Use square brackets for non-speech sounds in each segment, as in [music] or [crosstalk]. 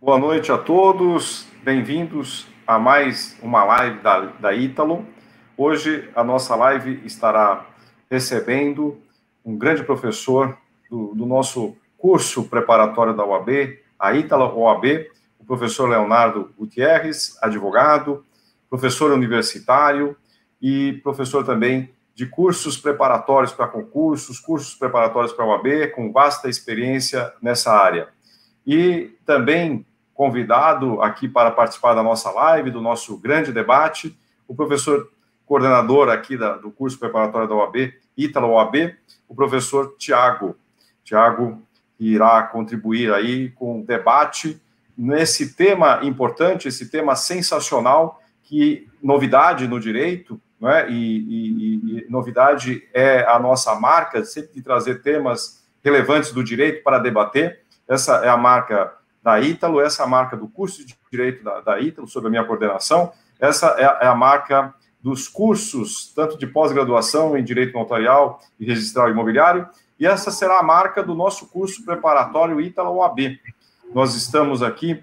Boa noite a todos, bem-vindos a mais uma live da, da Ítalo. Hoje a nossa live estará recebendo um grande professor do, do nosso curso preparatório da UAB, a Ítalo OAB, o professor Leonardo Gutierrez, advogado, professor universitário e professor também de cursos preparatórios para concursos, cursos preparatórios para a UAB, com vasta experiência nessa área. E também convidado aqui para participar da nossa live, do nosso grande debate, o professor coordenador aqui da, do curso preparatório da OAB, Ítalo OAB, o professor Tiago. Tiago irá contribuir aí com o debate nesse tema importante, esse tema sensacional, que novidade no direito, né? E, e, e, novidade é a nossa marca, sempre de trazer temas relevantes do direito para debater. Essa é a marca da Ítalo, essa é a marca do curso de direito da, Ítalo, sob a minha coordenação. Essa é a, é a marca dos cursos, tanto de pós-graduação em direito notarial e registral imobiliário, e essa será a marca do nosso curso preparatório Ítalo OAB. Nós estamos aqui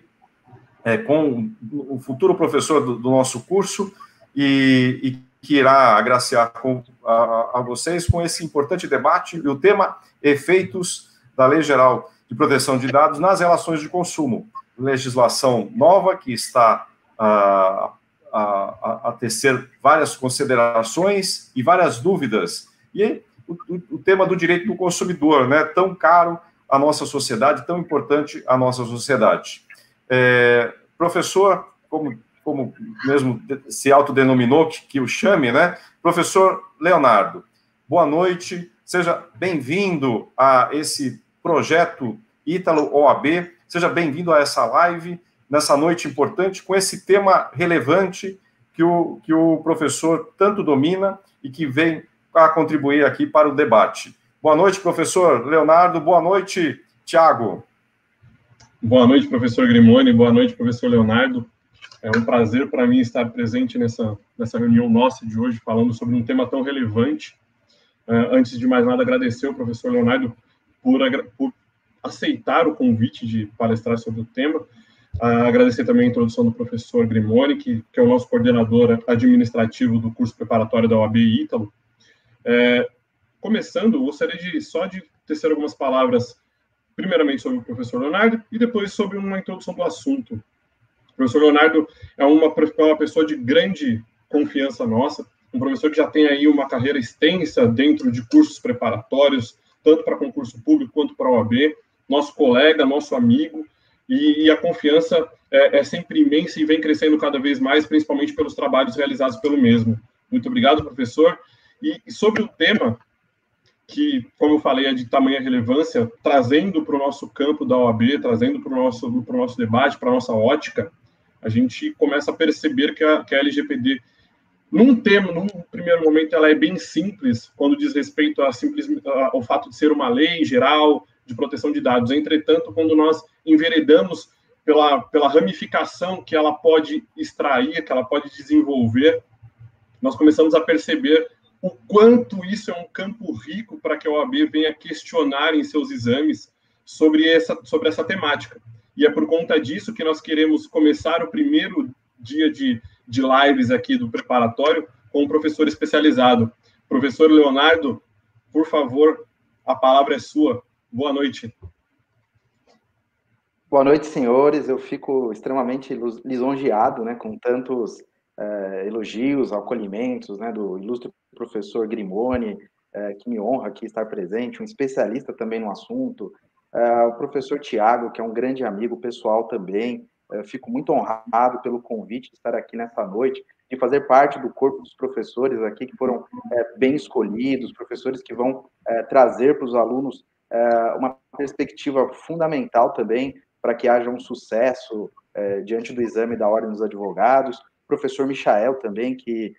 é, com o futuro professor do, do nosso curso e, e que irá agraciar com, a, a, vocês com esse importante debate e o tema efeitos da Lei Geral de Proteção de Dados nas relações de consumo. Legislação nova que está a, a, a tecer várias considerações e várias dúvidas. E o, o, o tema do direito do consumidor, né, tão caro à nossa sociedade, tão importante à nossa sociedade. É, professor, como como mesmo se autodenominou que, que o chame, né? Professor Leonardo, boa noite, seja bem-vindo a esse projeto Ítalo OAB, seja bem-vindo a essa live, nessa noite importante, com esse tema relevante que o, que o professor tanto domina e que vem a contribuir aqui para o debate. Boa noite, professor Leonardo, boa noite, Tiago. Boa noite, professor Grimoni, boa noite, professor Leonardo. É um prazer para mim estar presente nessa, nessa reunião nossa de hoje, falando sobre um tema tão relevante. Uh, antes de mais nada, agradecer ao professor Leonardo por, por aceitar o convite de palestrar sobre o tema. Uh, agradecer também a introdução do professor Grimoni, que, que é o nosso coordenador administrativo do curso preparatório da OAB Ítalo. É, começando, gostaria de só de tecer algumas palavras, primeiramente sobre o professor Leonardo e depois sobre uma introdução do assunto. O professor Leonardo é uma, é uma pessoa de grande confiança nossa, um professor que já tem aí uma carreira extensa dentro de cursos preparatórios, tanto para concurso público quanto para a OAB, nosso colega, nosso amigo, e, e a confiança é, é, sempre imensa e vem crescendo cada vez mais, principalmente pelos trabalhos realizados pelo mesmo. Muito obrigado, professor. E, e sobre o tema, que, como eu falei, é de tamanha relevância, trazendo para o nosso campo da OAB, trazendo para o nosso, nosso debate, para a nossa ótica, a gente começa a perceber que a, que a LGPD, num tema, num primeiro momento, ela é bem simples, quando diz respeito a simples, ao fato de ser uma lei geral de proteção de dados. Entretanto, quando nós enveredamos pela, pela ramificação que ela pode extrair, que ela pode desenvolver, nós começamos a perceber o quanto isso é um campo rico para que a OAB venha questionar em seus exames sobre essa, sobre essa temática. E é por conta disso que nós queremos começar o primeiro dia de, de lives aqui do preparatório com um professor especializado. Professor Leonardo, por favor, a palavra é sua. Boa noite. Boa noite, senhores. Eu fico extremamente lisonjeado né, com tantos é, elogios, acolhimentos né, do ilustre professor Grimoni, é, que me honra aqui estar presente, um especialista também no assunto, Uh, o professor Tiago, que é um grande amigo pessoal também. Uh, fico muito honrado pelo convite de estar aqui nessa noite, de fazer parte do corpo dos professores aqui, que foram uh, bem escolhidos, professores que vão eh, trazer para os alunos uma perspectiva fundamental também para que haja um sucesso diante do exame da Ordem dos Advogados. Professor Michael também, que,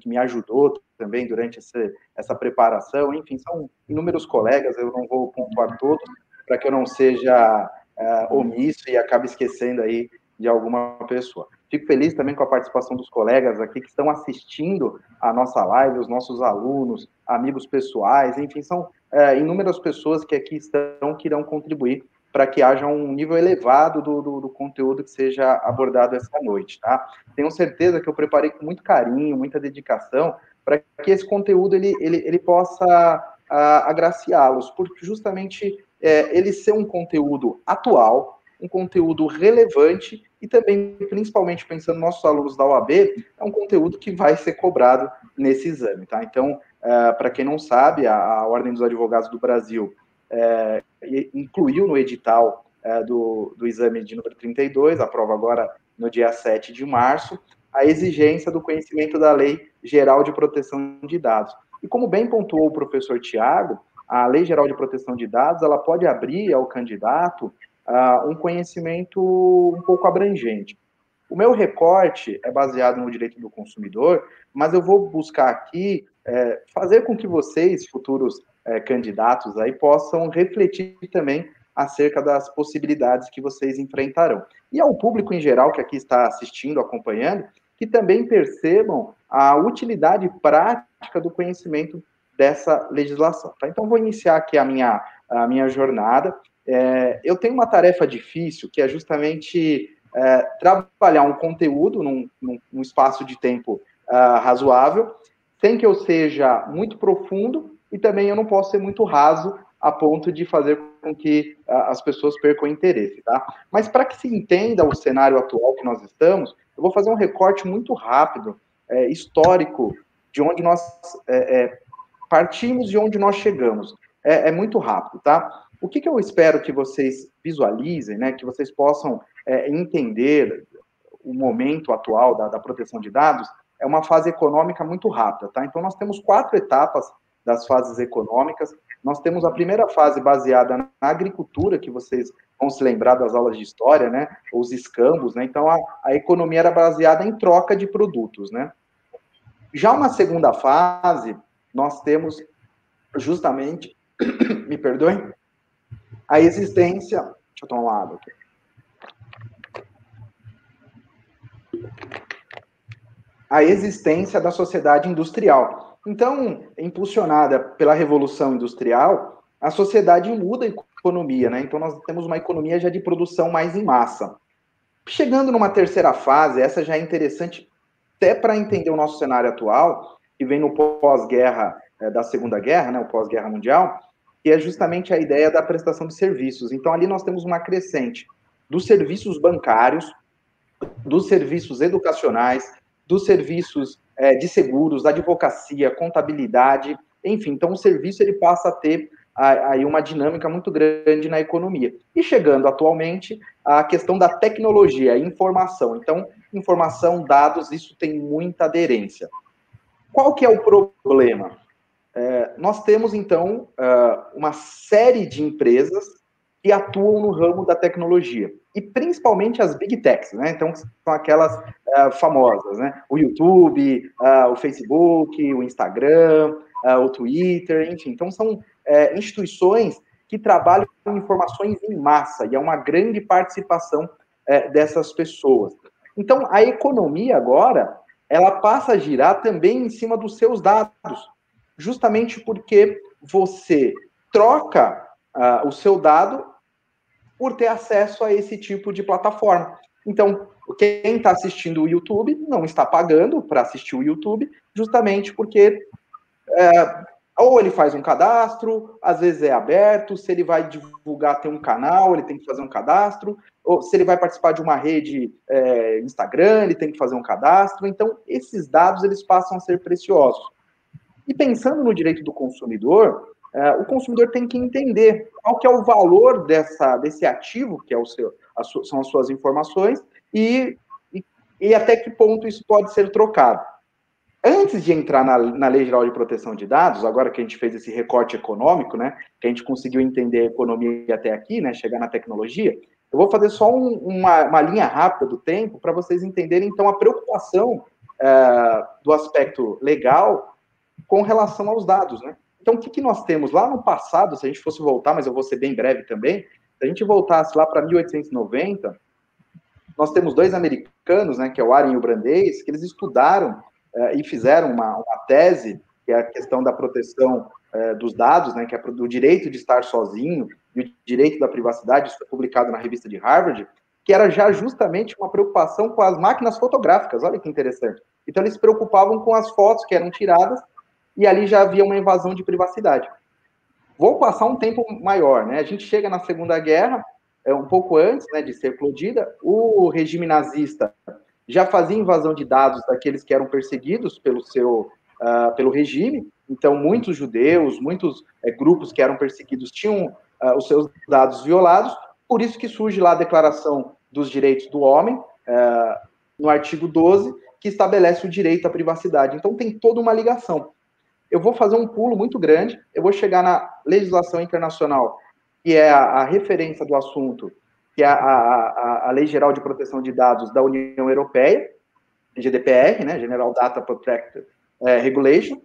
que me ajudou também durante esse, essa preparação. Enfim, são inúmeros colegas, eu não vou pontuar todos, para que eu não seja uh, omisso e acabe esquecendo aí de alguma pessoa. Fico feliz também com a participação dos colegas aqui que estão assistindo a nossa live, os nossos alunos, amigos pessoais, enfim, são uh, inúmeras pessoas que aqui estão que irão contribuir para que haja um nível elevado do, do, do, conteúdo que seja abordado essa noite, tá? Tenho certeza que eu preparei com muito carinho, muita dedicação, para que esse conteúdo ele, ele, ele possa agraciá-los, porque justamente é, ele ser um conteúdo atual, um conteúdo relevante e também, principalmente pensando nos nossos alunos da OAB, é um conteúdo que vai ser cobrado nesse exame, tá? Então, é, para quem não sabe, a, a, Ordem dos Advogados do Brasil é, incluiu no edital é, do, do exame de número 32, a prova agora no dia 7 de março, a exigência do conhecimento da Lei Geral de Proteção de Dados. E como bem pontuou o professor Tiago, a Lei Geral de Proteção de Dados ela pode abrir ao candidato uh, um conhecimento um pouco abrangente. O meu recorte é baseado no direito do consumidor, mas eu vou buscar aqui é, fazer com que vocês, futuros é, candidatos, aí possam refletir também acerca das possibilidades que vocês enfrentarão. E ao público em geral que aqui está assistindo, acompanhando, que também percebam a utilidade prática do conhecimento dessa legislação. Tá? Então, vou iniciar aqui a minha, a minha jornada. É, eu tenho uma tarefa difícil, que é justamente é, trabalhar um conteúdo num, num, num espaço de tempo uh, razoável, sem que eu seja muito profundo e também eu não posso ser muito raso a ponto de fazer com que uh, as pessoas percam interesse, tá? Mas para que se entenda o cenário atual que nós estamos, eu vou fazer um recorte muito rápido, é, histórico, de onde nós é, é, partimos e onde nós chegamos. É, é, muito rápido, tá? O que, que, eu espero que vocês visualizem, né? Que vocês possam é, entender o momento atual da, da proteção de dados é uma fase econômica muito rápida, tá? Então nós temos quatro etapas das fases econômicas. Nós temos a primeira fase baseada na agricultura, que vocês vão se lembrar das aulas de história, né? Os escambos, né? Então, a, a economia era baseada em troca de produtos, né? Já uma segunda fase, nós temos justamente, [coughs] me perdoem, a existência. Deixa eu tomar uma água aqui. A existência da sociedade industrial. Então, impulsionada pela Revolução Industrial, a sociedade muda a economia, né? Então, nós temos uma economia já de produção mais em massa. Chegando numa terceira fase, essa já é interessante até para entender o nosso cenário atual, que vem no pós-guerra é, da Segunda Guerra, né, o pós-guerra mundial, que é justamente a ideia da prestação de serviços. Então, ali nós temos uma crescente dos serviços bancários, dos serviços educacionais, dos serviços é, de seguros, advocacia, contabilidade, enfim. Então, o serviço ele passa a ter aí uma dinâmica muito grande na economia. E chegando atualmente a questão da tecnologia, informação. Então, informação, dados, isso tem muita aderência. Qual que é o problema? É, nós temos, então, é, uma série de empresas que atuam no ramo da tecnologia, e principalmente as big techs, né? Então, são aquelas uh, famosas, né? O YouTube, uh, o Facebook, o Instagram, o Twitter, enfim. Então, são instituições que trabalham com informações em massa, e é uma grande participação dessas pessoas. Então, a economia agora, ela passa a girar também em cima dos seus dados, justamente porque você troca o seu dado por ter acesso a esse tipo de plataforma. Então, quem está assistindo o YouTube não está pagando para assistir o YouTube, justamente porque é, ou ele faz um cadastro, às vezes é aberto, se ele vai divulgar, tem um canal, ele tem que fazer um cadastro, ou se ele vai participar de uma rede é, Instagram, ele tem que fazer um cadastro. Então, esses dados eles passam a ser preciosos. E pensando no direito do consumidor, é, o consumidor tem que entender qual que é o valor dessa, desse ativo, que é o seu, são as suas informações, e, e, e, até que ponto isso pode ser trocado. Antes de entrar na, na Lei Geral de Proteção de Dados, agora que a gente fez esse recorte econômico, né, que a gente conseguiu entender a economia até aqui, né, chegar na tecnologia, eu vou fazer só um, uma, uma, linha rápida do tempo para vocês entenderem, então, a preocupação é, do aspecto legal com relação aos dados, né? Então, o que, que nós temos lá no passado, se a gente fosse voltar, mas eu vou ser bem breve também, se a gente voltasse lá para 1890, nós temos dois americanos, né, que é o Warren e o Brandeis, que eles estudaram eh, e fizeram uma, uma, tese, que é a questão da proteção eh, dos dados, né, que é do direito de estar sozinho, e o direito da privacidade, isso foi publicado na revista de Harvard, que era já justamente uma preocupação com as máquinas fotográficas. Olha que interessante. Então, eles se preocupavam com as fotos que eram tiradas e ali já havia uma invasão de privacidade. Vou passar um tempo maior, né? A gente chega na Segunda Guerra, é, um pouco antes né, de ser eclodida, o regime nazista já fazia invasão de dados daqueles que eram perseguidos pelo seu uh, pelo regime. Então, muitos judeus, muitos é, grupos que eram perseguidos tinham uh, os seus dados violados. Por isso que surge lá a Declaração dos Direitos do Homem, uh, no artigo 12, que estabelece o direito à privacidade. Então, tem toda uma ligação. Eu vou fazer um pulo muito grande, eu vou chegar na legislação internacional, que é a, a referência do assunto, que é a, a, a, Lei Geral de Proteção de Dados da União Europeia, GDPR, né, General Data Protection é, Regulation,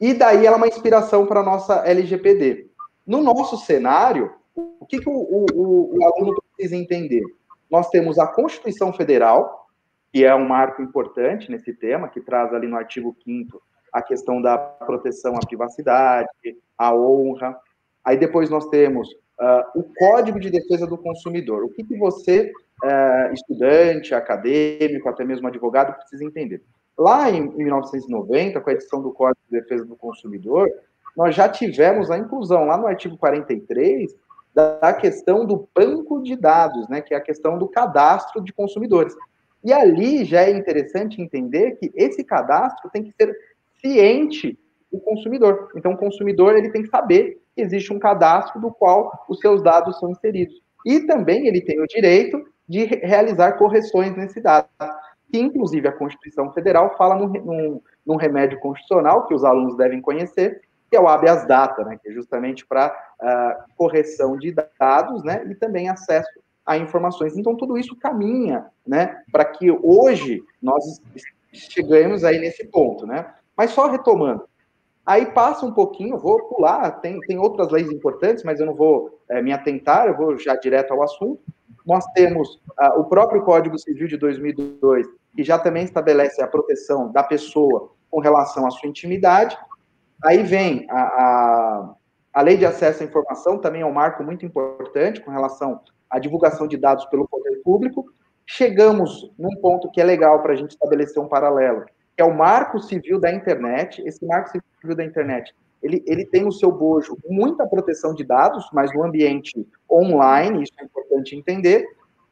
e daí ela é uma inspiração para a nossa LGPD. No nosso cenário, o que, que o, o, o, aluno precisa entender? Nós temos a Constituição Federal, que é um marco importante nesse tema, que traz ali no artigo 5 a questão da proteção à privacidade, à honra. Aí depois nós temos uh, o Código de Defesa do Consumidor. O que, que você, uh, estudante, acadêmico, até mesmo advogado, precisa entender? Lá em, em 1990, com a edição do Código de Defesa do Consumidor, nós já tivemos a inclusão, lá no artigo 43, da, questão do banco de dados, né, que é a questão do cadastro de consumidores. E ali já é interessante entender que esse cadastro tem que ser ciente do consumidor. Então, o consumidor ele tem que saber existe um cadastro do qual os seus dados são inseridos. E também ele tem o direito de realizar correções nesse dado, que inclusive a Constituição Federal fala num, num, num remédio constitucional que os alunos devem conhecer, que é o habeas data, né, que é justamente para uh, ah, correção de dados, né, e também acesso a informações. Então tudo isso caminha, né, para que hoje nós chegamos aí nesse ponto, né. Mas só retomando, Aí passa um pouquinho, vou pular, tem, tem outras leis importantes, mas eu não vou é, me atentar, eu vou já direto ao assunto. Nós temos uh, o próprio Código Civil de 2002, que já também estabelece a proteção da pessoa com relação à sua intimidade. Aí vem a, a, a Lei de Acesso à Informação, também é um marco muito importante com relação à divulgação de dados pelo poder público. Chegamos num ponto que é legal para a gente estabelecer um paralelo, que é o Marco Civil da Internet. Esse Marco Civil da Internet, ele, ele tem no seu bojo muita proteção de dados, mas no ambiente online, isso é importante entender,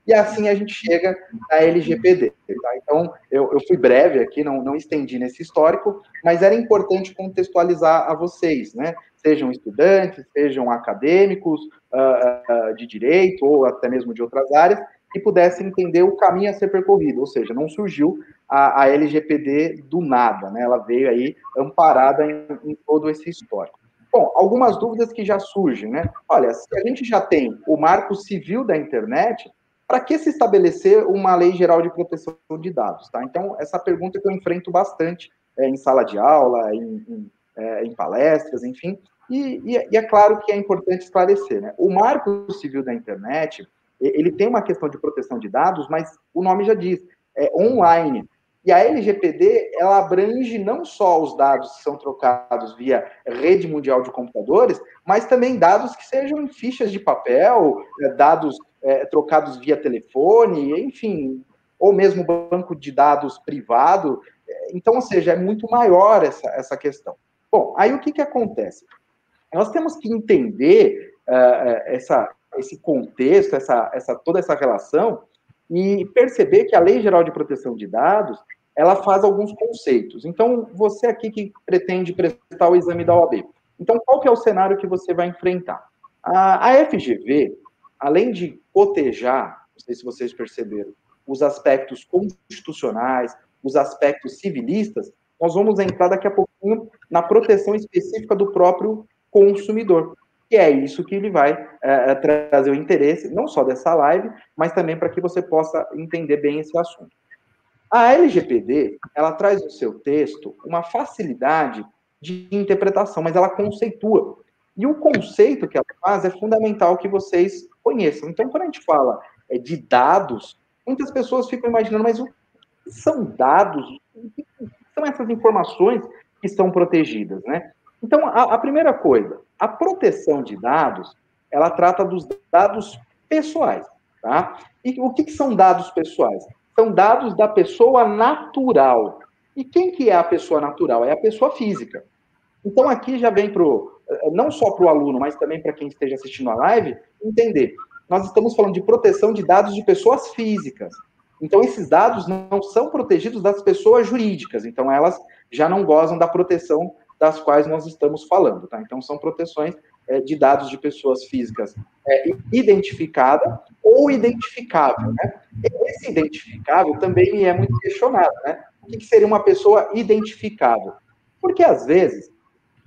e assim a gente chega na LGPD. Tá? Então, eu, eu fui breve aqui, não, não estendi nesse histórico, mas era importante contextualizar a vocês, né? Sejam estudantes, sejam acadêmicos uh, uh, de direito ou até mesmo de outras áreas, que pudessem entender o caminho a ser percorrido, ou seja, não surgiu a, a LGPD do nada, né? Ela veio aí amparada em, em todo esse histórico. Bom, algumas dúvidas que já surgem, né? Olha, se a gente já tem o marco civil da internet, para que se estabelecer uma lei geral de proteção de dados, tá? Então, essa pergunta que eu enfrento bastante é, em sala de aula, em, em, é, em palestras, enfim, e, e, e, é claro que é importante esclarecer, né? O marco civil da internet, ele tem uma questão de proteção de dados, mas o nome já diz, é online. E a LGPD, ela abrange não só os dados que são trocados via rede mundial de computadores, mas também dados que sejam fichas de papel, é, dados é, trocados via telefone, enfim, ou mesmo banco de dados privado. Então, ou seja, é muito maior essa, essa questão. Bom, aí o que, que acontece? Nós temos que entender uh, essa, esse contexto, essa, essa, toda essa relação, e perceber que a Lei Geral de Proteção de Dados, ela faz alguns conceitos. Então, você aqui que pretende prestar o exame da OAB, então qual que é o cenário que você vai enfrentar? A, a FGV, além de cotejar, não sei se vocês perceberam, os aspectos constitucionais, os aspectos civilistas, nós vamos entrar daqui a pouquinho na proteção específica do próprio consumidor que é isso que ele vai é, trazer o interesse, não só dessa live, mas também para que você possa entender bem esse assunto. A LGPD, ela traz no seu texto uma facilidade de interpretação, mas ela conceitua. E o conceito que ela faz é fundamental que vocês conheçam. Então, quando a gente fala é, de dados, muitas pessoas ficam imaginando, mas o que são dados? O que são essas informações que estão protegidas, né? Então, a, a primeira coisa, a proteção de dados, ela trata dos dados pessoais, tá? E o que, que são dados pessoais? São dados da pessoa natural. E quem que é a pessoa natural? É a pessoa física. Então aqui já vem para não só para o aluno, mas também para quem esteja assistindo a live, entender. Nós estamos falando de proteção de dados de pessoas físicas. Então, esses dados não são protegidos das pessoas jurídicas, então elas já não gozam da proteção das quais nós estamos falando, tá? Então, são proteções é, de dados de pessoas físicas é, identificada ou identificável, né? Esse identificável também é muito questionado, né? O que seria uma pessoa identificável? Porque, às vezes,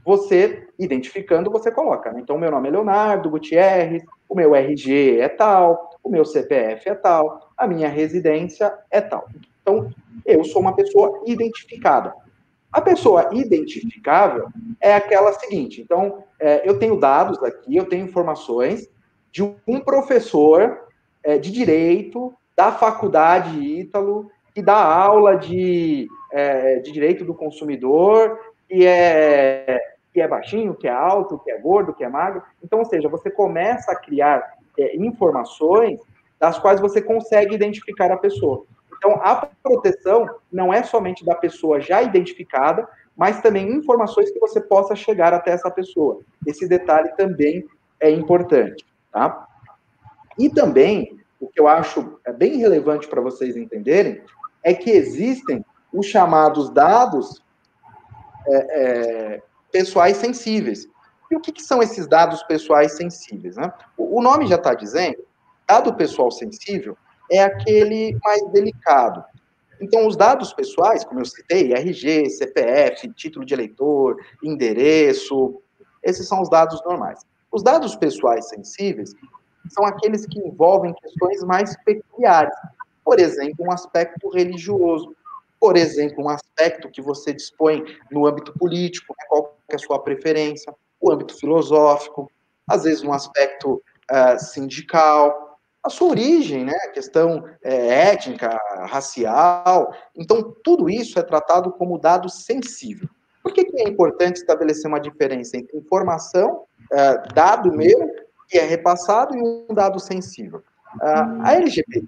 você, identificando, você coloca, né? Então, meu nome é Leonardo Gutierrez, o meu RG é tal, o meu CPF é tal, a minha residência é tal. Então, eu sou uma pessoa identificada. A pessoa identificável é aquela seguinte: então, é, eu tenho dados aqui, eu tenho informações de um professor é, de direito da faculdade Ítalo, que dá aula de, é, de direito do consumidor, que é, que é baixinho, que é alto, que é gordo, que é magro. Então, ou seja, você começa a criar é, informações das quais você consegue identificar a pessoa. Então, a proteção não é somente da pessoa já identificada, mas também informações que você possa chegar até essa pessoa. Esse detalhe também é importante, tá? E também, o que eu acho é bem relevante para vocês entenderem, é que existem os chamados dados é, é, pessoais sensíveis. E o que, que são esses dados pessoais sensíveis? Né? O, o nome já está dizendo, dado pessoal sensível é aquele mais delicado. Então, os dados pessoais, como eu citei, RG, CPF, título de eleitor, endereço, esses são os dados normais. Os dados pessoais sensíveis são aqueles que envolvem questões mais peculiares. Por exemplo, um aspecto religioso. Por exemplo, um aspecto que você dispõe no âmbito político, né, qual é a sua preferência o âmbito filosófico, às vezes um aspecto uh, sindical, a sua origem, né, a questão é, étnica, racial. Então, tudo isso é tratado como dado sensível. Por que, que é importante estabelecer uma diferença entre informação, uh, dado meu, que é repassado, e um dado sensível? A LGPD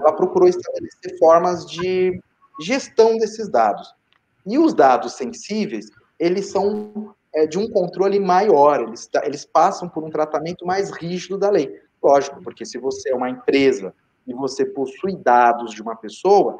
ela procurou estabelecer formas de gestão desses dados. E os dados sensíveis, eles são é, de um controle maior, eles, eles passam por um tratamento mais rígido da lei. Lógico, porque se você é uma empresa e você possui dados de uma pessoa,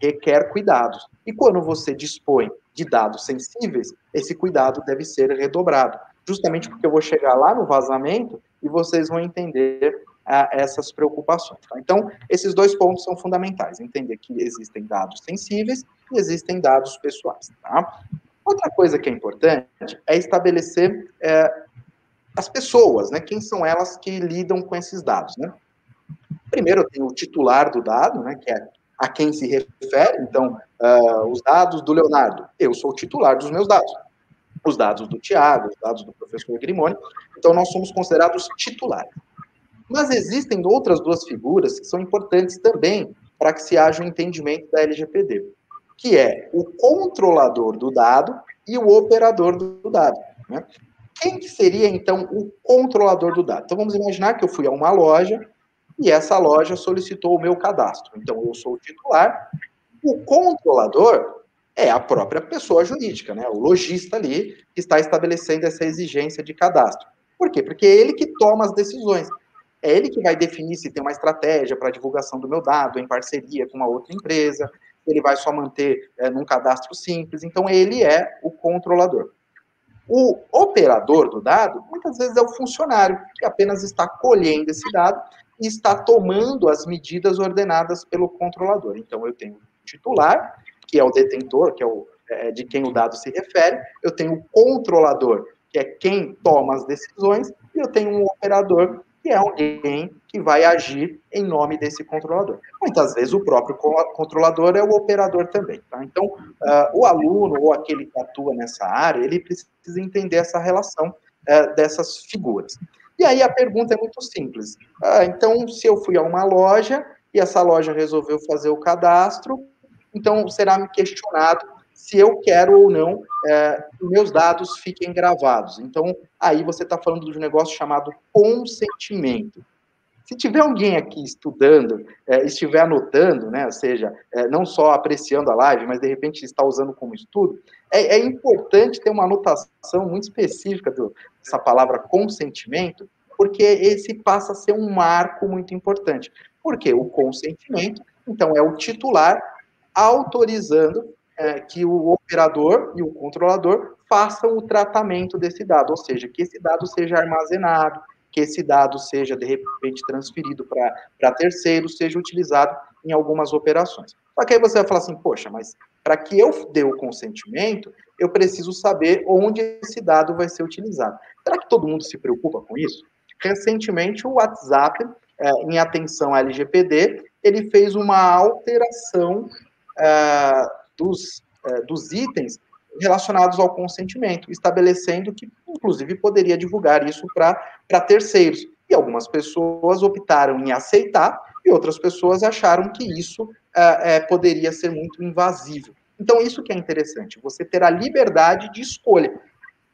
requer cuidados. E quando você dispõe de dados sensíveis, esse cuidado deve ser redobrado. Justamente porque eu vou chegar lá no vazamento e vocês vão entender ah, essas preocupações. Tá? Então, esses dois pontos são fundamentais: entender que existem dados sensíveis e existem dados pessoais. Tá? Outra coisa que é importante é estabelecer é, as pessoas, né? Quem são elas que lidam com esses dados, né? Primeiro, tenho o titular do dado, né? Que é a quem se refere. Então, uh, os dados do Leonardo. Eu sou o titular dos meus dados. Os dados do Tiago, os dados do professor Grimoni. Então, nós somos considerados titulares. Mas existem outras duas figuras que são importantes também para que se haja um entendimento da LGPD que é o controlador do dado e o operador do dado. Né? Quem que seria, então, o controlador do dado? Então, vamos imaginar que eu fui a uma loja e essa loja solicitou o meu cadastro. Então, eu sou o titular. O controlador é a própria pessoa jurídica, né? o lojista ali, que está estabelecendo essa exigência de cadastro. Por quê? Porque é ele que toma as decisões. É ele que vai definir se tem uma estratégia para divulgação do meu dado em parceria com uma outra empresa, ele vai só manter é, num cadastro simples. Então, ele é o controlador. O operador do dado, muitas vezes, é o funcionário, que apenas está colhendo esse dado e está tomando as medidas ordenadas pelo controlador. Então, eu tenho o titular, que é o detentor, que é, o, é de quem o dado se refere, eu tenho o controlador, que é quem toma as decisões, e eu tenho um operador, que é alguém que vai agir em nome desse controlador. Muitas vezes o próprio controlador é o operador também. Tá? Então, uh, o aluno ou aquele que atua nessa área, ele precisa entender essa relação uh, dessas figuras. E aí a pergunta é muito simples. Uh, então, se eu fui a uma loja e essa loja resolveu fazer o cadastro, então será me questionado se eu quero ou não é, que meus dados fiquem gravados. Então, aí você está falando de um negócio chamado consentimento. Se tiver alguém aqui estudando, é, estiver anotando, né, ou seja, é, não só apreciando a live, mas de repente está usando como estudo, é, é importante ter uma anotação muito específica do, dessa palavra consentimento, porque esse passa a ser um marco muito importante. Porque o consentimento, então, é o titular autorizando é, que o operador e o controlador façam o tratamento desse dado, ou seja, que esse dado seja armazenado, que esse dado seja, de repente, transferido para terceiros, seja utilizado em algumas operações. Só que aí você vai falar assim, poxa, mas para que eu dê o consentimento, eu preciso saber onde esse dado vai ser utilizado. Será que todo mundo se preocupa com isso? Recentemente, o WhatsApp, é, em atenção à LGPD, ele fez uma alteração é, dos, é, dos itens relacionados ao consentimento, estabelecendo que, inclusive, poderia divulgar isso para terceiros. E algumas pessoas optaram em aceitar e outras pessoas acharam que isso é, é, poderia ser muito invasivo. Então, isso que é interessante, você ter a liberdade de escolha,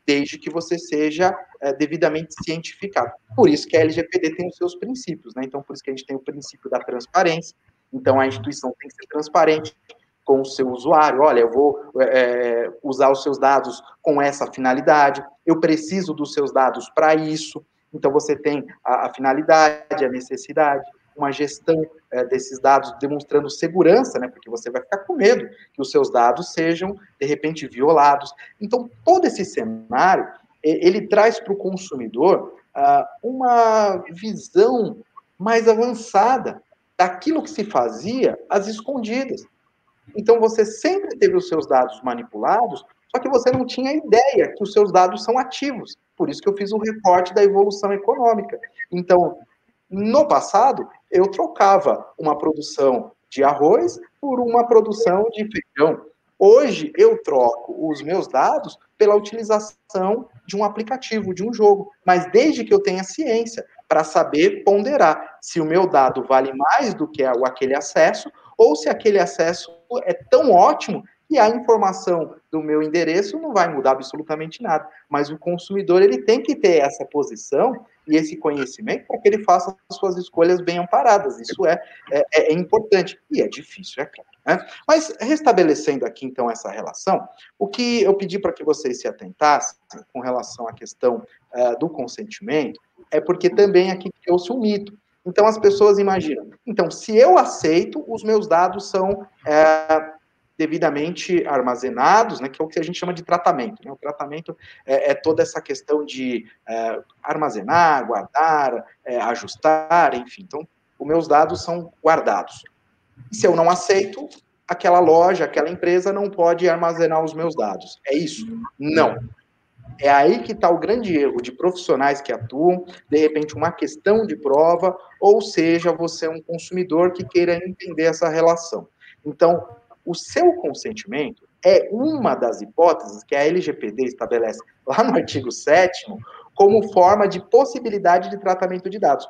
desde que você seja é, devidamente cientificado. Por isso que a LGPD tem os seus princípios, né? Então, por isso que a gente tem o princípio da transparência. Então, a instituição tem que ser transparente, com o seu usuário. Olha, eu vou é, usar os seus dados com essa finalidade, eu preciso dos seus dados para isso. Então, você tem a, a, finalidade, a necessidade, uma gestão é, desses dados demonstrando segurança, né, porque você vai ficar com medo que os seus dados sejam, de repente, violados. Então, todo esse cenário, ele traz para o consumidor uh, uma visão mais avançada daquilo que se fazia às escondidas. Então você sempre teve os seus dados manipulados, só que você não tinha ideia que os seus dados são ativos. Por isso que eu fiz um recorte da evolução econômica. Então, no passado, eu trocava uma produção de arroz por uma produção de feijão. Hoje, eu troco os meus dados pela utilização de um aplicativo, de um jogo. Mas desde que eu tenha ciência para saber ponderar se o meu dado vale mais do que aquele acesso ou se aquele acesso é tão ótimo que a informação do meu endereço não vai mudar absolutamente nada. Mas o consumidor ele tem que ter essa posição e esse conhecimento para que ele faça as suas escolhas bem amparadas. Isso é, é, é importante e é difícil, é claro. Né? Mas restabelecendo aqui então essa relação, o que eu pedi para que vocês se atentassem com relação à questão uh, do consentimento é porque também aqui criou-se um mito. Então as pessoas imaginam. Então, se eu aceito, os meus dados são é, devidamente armazenados, né, que é o que a gente chama de tratamento. Né? O tratamento é, é toda essa questão de é, armazenar, guardar, é, ajustar, enfim. Então, os meus dados são guardados. Se eu não aceito, aquela loja, aquela empresa não pode armazenar os meus dados. É isso? Não. É aí que está o grande erro de profissionais que atuam, de repente, uma questão de prova, ou seja, você é um consumidor que queira entender essa relação. Então, o seu consentimento é uma das hipóteses que a LGPD estabelece lá no artigo 7 como forma de possibilidade de tratamento de dados.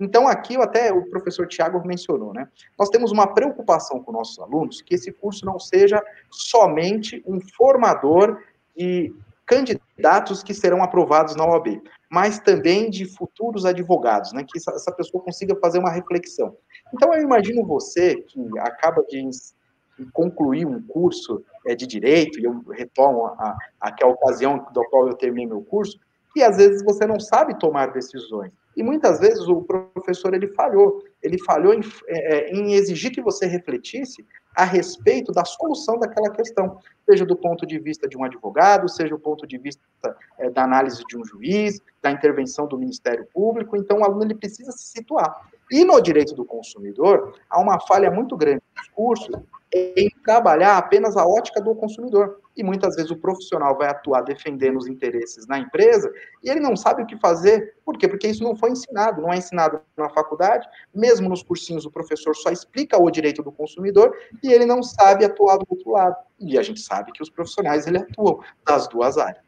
Então, aqui até o professor Tiago mencionou, né? Nós temos uma preocupação com nossos alunos que esse curso não seja somente um formador de candidatos que serão aprovados na OAB, mas também de futuros advogados, né, que essa pessoa consiga fazer uma reflexão. Então, eu imagino você que acaba de concluir um curso é, de direito, e eu retomo a, a, a, a ocasião do qual eu terminei meu curso, e às vezes você não sabe tomar decisões. E muitas vezes o professor ele falhou, ele falhou em, é, em, exigir que você refletisse a respeito da solução daquela questão, seja do ponto de vista de um advogado, seja do ponto de vista é, da análise de um juiz, da intervenção do Ministério Público. Então, o aluno ele precisa se situar. E no direito do consumidor, há uma falha muito grande nos cursos em trabalhar apenas a ótica do consumidor. E muitas vezes o profissional vai atuar defendendo os interesses na empresa e ele não sabe o que fazer. Por quê? Porque isso não foi ensinado, não é ensinado na faculdade, mesmo nos cursinhos o professor só explica o direito do consumidor e ele não sabe atuar do outro lado. E a gente sabe que os profissionais ele atuam das duas áreas.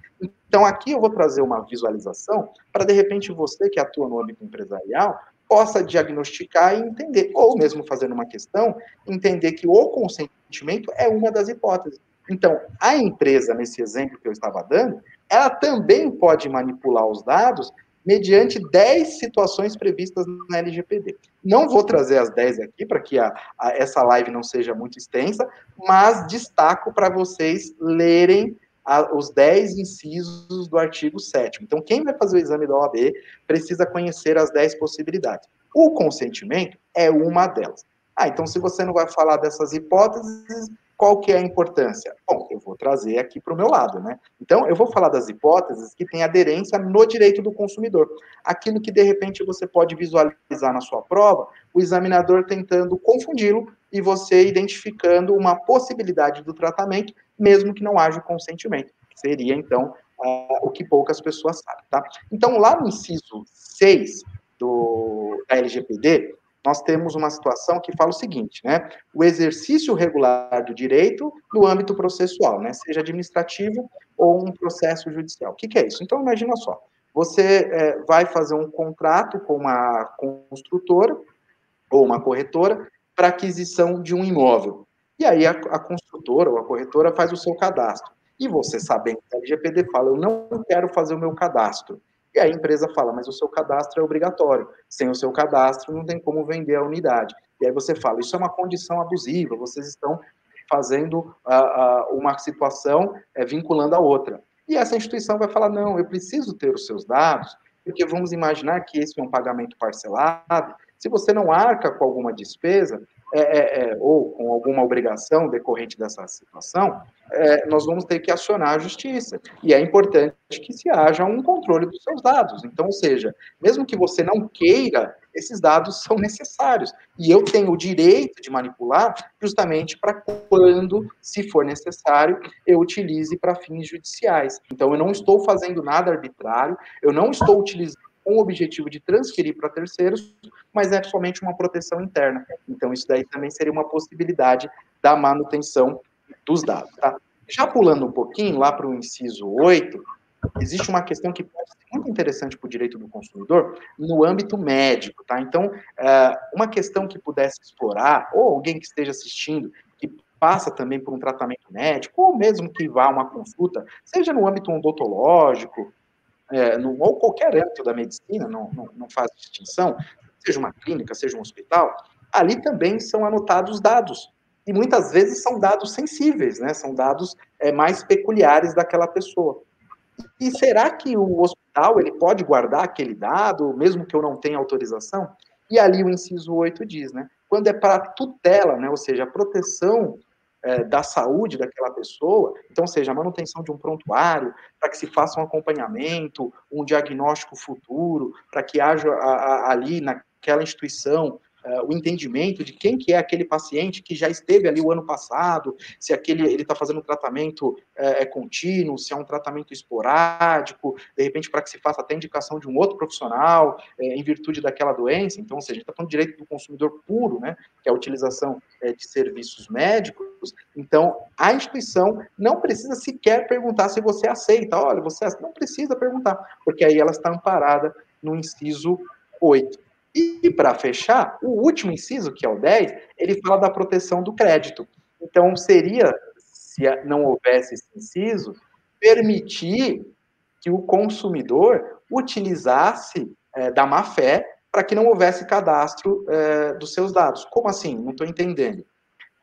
Então aqui eu vou trazer uma visualização para de repente você que atua no âmbito empresarial possa diagnosticar e entender, ou mesmo fazendo uma questão, entender que o consentimento é uma das hipóteses. Então, a empresa, nesse exemplo que eu estava dando, ela também pode manipular os dados mediante 10 situações previstas na LGPD. Não vou trazer as 10 aqui para que a, a, essa live não seja muito extensa, mas destaco para vocês lerem a, os 10 incisos do artigo 7 Então, quem vai fazer o exame da OAB precisa conhecer as 10 possibilidades. O consentimento é uma delas. Ah, então se você não vai falar dessas hipóteses, qual que é a importância? Bom, eu vou trazer aqui para o meu lado, né? Então, eu vou falar das hipóteses que têm aderência no direito do consumidor. Aquilo que, de repente, você pode visualizar na sua prova, o examinador tentando confundi-lo e você identificando uma possibilidade do tratamento, mesmo que não haja consentimento. Seria, então, uh, o que poucas pessoas sabem, tá? Então, lá no inciso 6 do, da LGPD, nós temos uma situação que fala o seguinte, né? O exercício regular do direito no âmbito processual, né? Seja administrativo ou um processo judicial. O que, que é isso? Então, imagina só. Você é, vai fazer um contrato com uma construtora ou uma corretora para aquisição de um imóvel. E aí a, a construtora ou a corretora faz o seu cadastro. E você sabendo que a LGPD fala, eu não quero fazer o meu cadastro. E aí a empresa fala, mas o seu cadastro é obrigatório. Sem o seu cadastro, não tem como vender a unidade. E aí você fala, isso é uma condição abusiva, vocês estão fazendo uh, uh, uma situação uh, vinculando a outra. E essa instituição vai falar, não, eu preciso ter os seus dados, porque vamos imaginar que esse é um pagamento parcelado, se você não arca com alguma despesa, é, é, é, ou com alguma obrigação decorrente dessa situação, é, nós vamos ter que acionar a justiça. E é importante que se haja um controle dos seus dados. Então, ou seja, mesmo que você não queira, esses dados são necessários. E eu tenho o direito de manipular justamente para quando, se for necessário, eu utilize para fins judiciais. Então, eu não estou fazendo nada arbitrário, eu não estou utilizando com o objetivo de transferir para terceiros, mas é somente uma proteção interna. Então, isso daí também seria uma possibilidade da manutenção dos dados. Tá? Já pulando um pouquinho, lá para o inciso 8, existe uma questão que pode ser muito interessante para o direito do consumidor no âmbito médico. Tá? Então, é, uma questão que pudesse explorar, ou alguém que esteja assistindo, que passa também por um tratamento médico, ou mesmo que vá a uma consulta, seja no âmbito odontológico, é, no, ou qualquer âmbito da medicina, não, não, não faz distinção, seja uma clínica, seja um hospital, ali também são anotados dados. E muitas vezes são dados sensíveis, né? São dados é, mais peculiares daquela pessoa. E será que o hospital ele pode guardar aquele dado, mesmo que eu não tenha autorização? E ali o inciso 8 diz, né? Quando é para tutela, né? Ou seja, a proteção é, da saúde daquela pessoa, então, seja, a manutenção de um prontuário, para que se faça um acompanhamento, um diagnóstico futuro, para que haja a, a, ali naquela instituição uh, o entendimento de quem que é aquele paciente que já esteve ali o ano passado, se aquele ele está fazendo um tratamento uh, é contínuo, se é um tratamento esporádico, de repente para que se faça até indicação de um outro profissional uh, em virtude daquela doença. Então, ou seja, a gente está falando direito do consumidor puro, né, que é a utilização de serviços médicos. Então, a instituição não precisa sequer perguntar se você aceita. Olha, você não precisa perguntar, porque aí ela está amparada no inciso 8. E, para fechar, o último inciso, que é o 10, ele fala da proteção do crédito. Então, seria, se não houvesse esse inciso, permitir que o consumidor utilizasse é, da má fé para que não houvesse cadastro é, dos seus dados. Como assim? Não estou entendendo.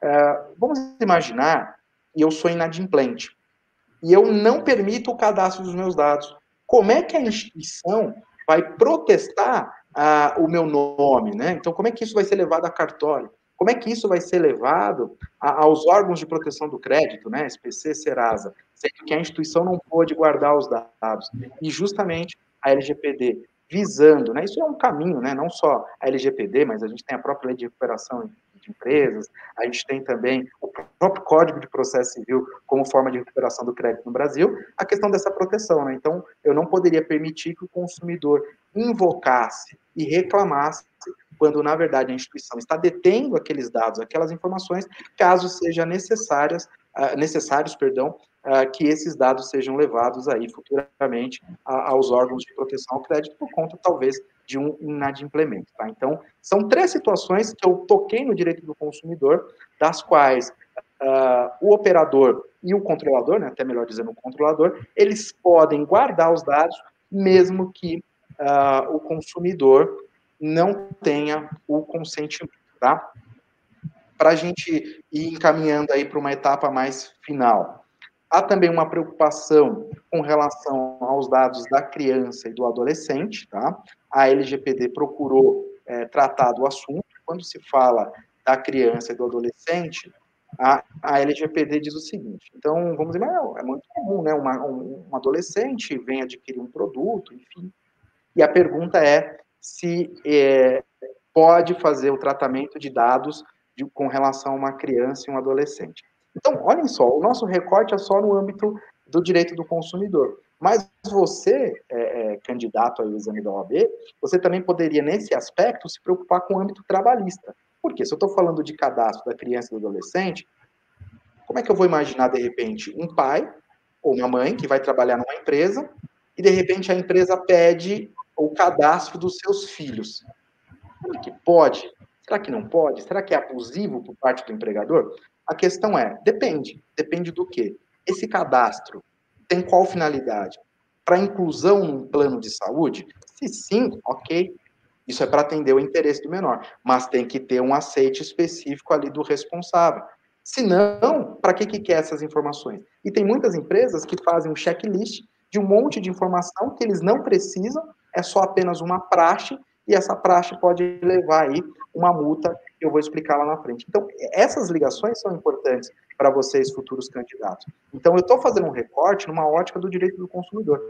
É, vamos imaginar que eu sou inadimplente e eu não permito o cadastro dos meus dados. Como é que a instituição vai protestar ah, o meu nome, né? Então, como é que isso vai ser levado a cartório? Como é que isso vai ser levado a, aos órgãos de proteção do crédito, né? SPC, Serasa, sendo que a instituição não pôde guardar os dados. E justamente a LGPD visando, né? Isso é um caminho, né? Não só a LGPD, mas a gente tem a própria lei de recuperação empresas, a gente tem também o próprio Código de Processo Civil como forma de recuperação do crédito no Brasil, a questão dessa proteção, né? Então, eu não poderia permitir que o consumidor invocasse e reclamasse quando na verdade a instituição está detendo aqueles dados, aquelas informações, caso seja necessárias, uh, necessários, perdão, uh, que esses dados sejam levados aí futuramente aos órgãos de proteção ao crédito por conta talvez de um inadimplemento, tá? Então, são três situações que eu toquei no direito do consumidor, das quais uh, o operador e o controlador, né, até melhor dizendo o controlador, eles podem guardar os dados mesmo que uh, o consumidor não tenha o consentimento, tá? Para a gente ir encaminhando aí para uma etapa mais final. Há também uma preocupação com relação aos dados da criança e do adolescente, tá? A LGPD procurou é, tratar do assunto. Quando se fala da criança e do adolescente, a, a LGPD diz o seguinte: então, vamos dizer, é muito comum, né? Uma, um, um adolescente vem adquirir um produto, enfim, e a pergunta é se é, pode fazer o tratamento de dados de, com relação a uma criança e um adolescente. Então, olhem só, o nosso recorte é só no âmbito do direito do consumidor. Mas você, é, é, candidato ao exame da OAB, você também poderia, nesse aspecto, se preocupar com o âmbito trabalhista. Por quê? Se eu estou falando de cadastro da criança e do adolescente, como é que eu vou imaginar, de repente, um pai ou uma mãe que vai trabalhar numa empresa e, de repente, a empresa pede o cadastro dos seus filhos? Será que pode? Será que não pode? Será que é abusivo por parte do empregador? A questão é, depende. Depende do quê? Esse cadastro tem qual finalidade? Para inclusão num plano de saúde? Se sim, ok. Isso é para atender o interesse do menor. Mas tem que ter um aceite específico ali do responsável. Se não, para que, que quer essas informações? E tem muitas empresas que fazem um checklist de um monte de informação que eles não precisam, é só apenas uma praxe, e essa praxe pode levar aí uma multa que eu vou explicar lá na frente. Então, essas ligações são importantes para vocês, futuros candidatos. Então, eu estou fazendo um recorte numa ótica do direito do consumidor.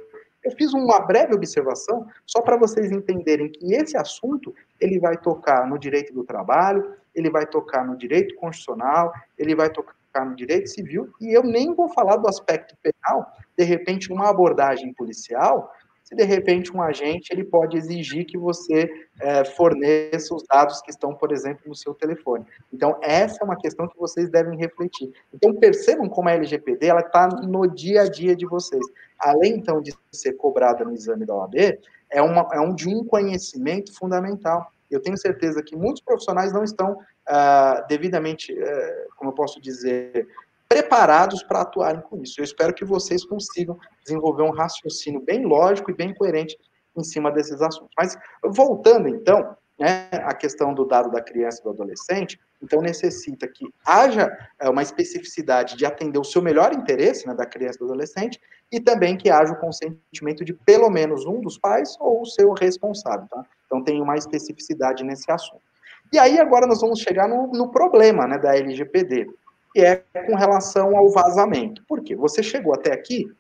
Eu fiz uma breve observação só para vocês entenderem que esse assunto ele vai tocar no direito do trabalho, ele vai tocar no direito constitucional, ele vai tocar no direito civil, e eu nem vou falar do aspecto penal, de repente, uma abordagem policial, se de repente um agente ele pode exigir que você é, forneça os dados que estão, por exemplo, no seu telefone. Então, essa é uma questão que vocês devem refletir. Então, percebam como a LGPD está no dia a dia de vocês. Além, então, de ser cobrada no exame da OAB, é, uma, é um de um conhecimento fundamental. Eu tenho certeza que muitos profissionais não estão uh, devidamente, uh, como eu posso dizer, preparados para atuarem com isso. Eu espero que vocês consigam desenvolver um raciocínio bem lógico e bem coerente em cima desses assuntos. Mas voltando então, né, a questão do dado da criança e do adolescente, então necessita que haja é, uma especificidade de atender o seu melhor interesse né, da criança e do adolescente e também que haja o consentimento de pelo menos um dos pais ou o seu responsável. Tá? Então tem uma especificidade nesse assunto. E aí agora nós vamos chegar no, no problema né, da LGPD que é com relação ao vazamento. Por quê? Você chegou até aqui,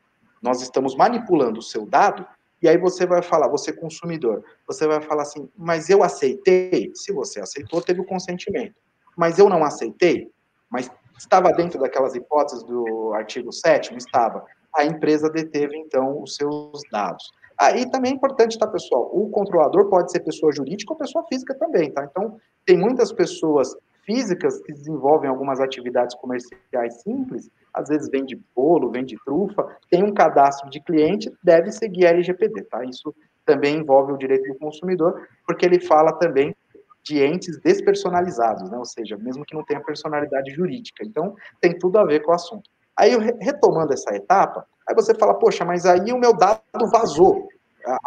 nós estamos manipulando o seu dado, e aí você vai falar, você consumidor, você vai falar assim, mas eu aceitei? Se você aceitou, teve o consentimento. Mas eu não aceitei? Mas estava dentro daquelas hipóteses do artigo 7 Estava. A empresa deteve, então, os seus dados. Aí também é importante, tá, pessoal? O controlador pode ser pessoa jurídica ou pessoa física também, tá? Então, tem muitas pessoas físicas que desenvolvem algumas atividades comerciais simples, às vezes vende bolo, vende trufa, tem um cadastro de cliente, deve seguir a LGPD, tá? Isso também envolve o direito do consumidor, porque ele fala também de entes despersonalizados, né? Ou seja, mesmo que não tenha personalidade jurídica. Então, tem tudo a ver com o assunto. Aí, retomando essa etapa, aí você fala, poxa, mas aí o meu dado vazou.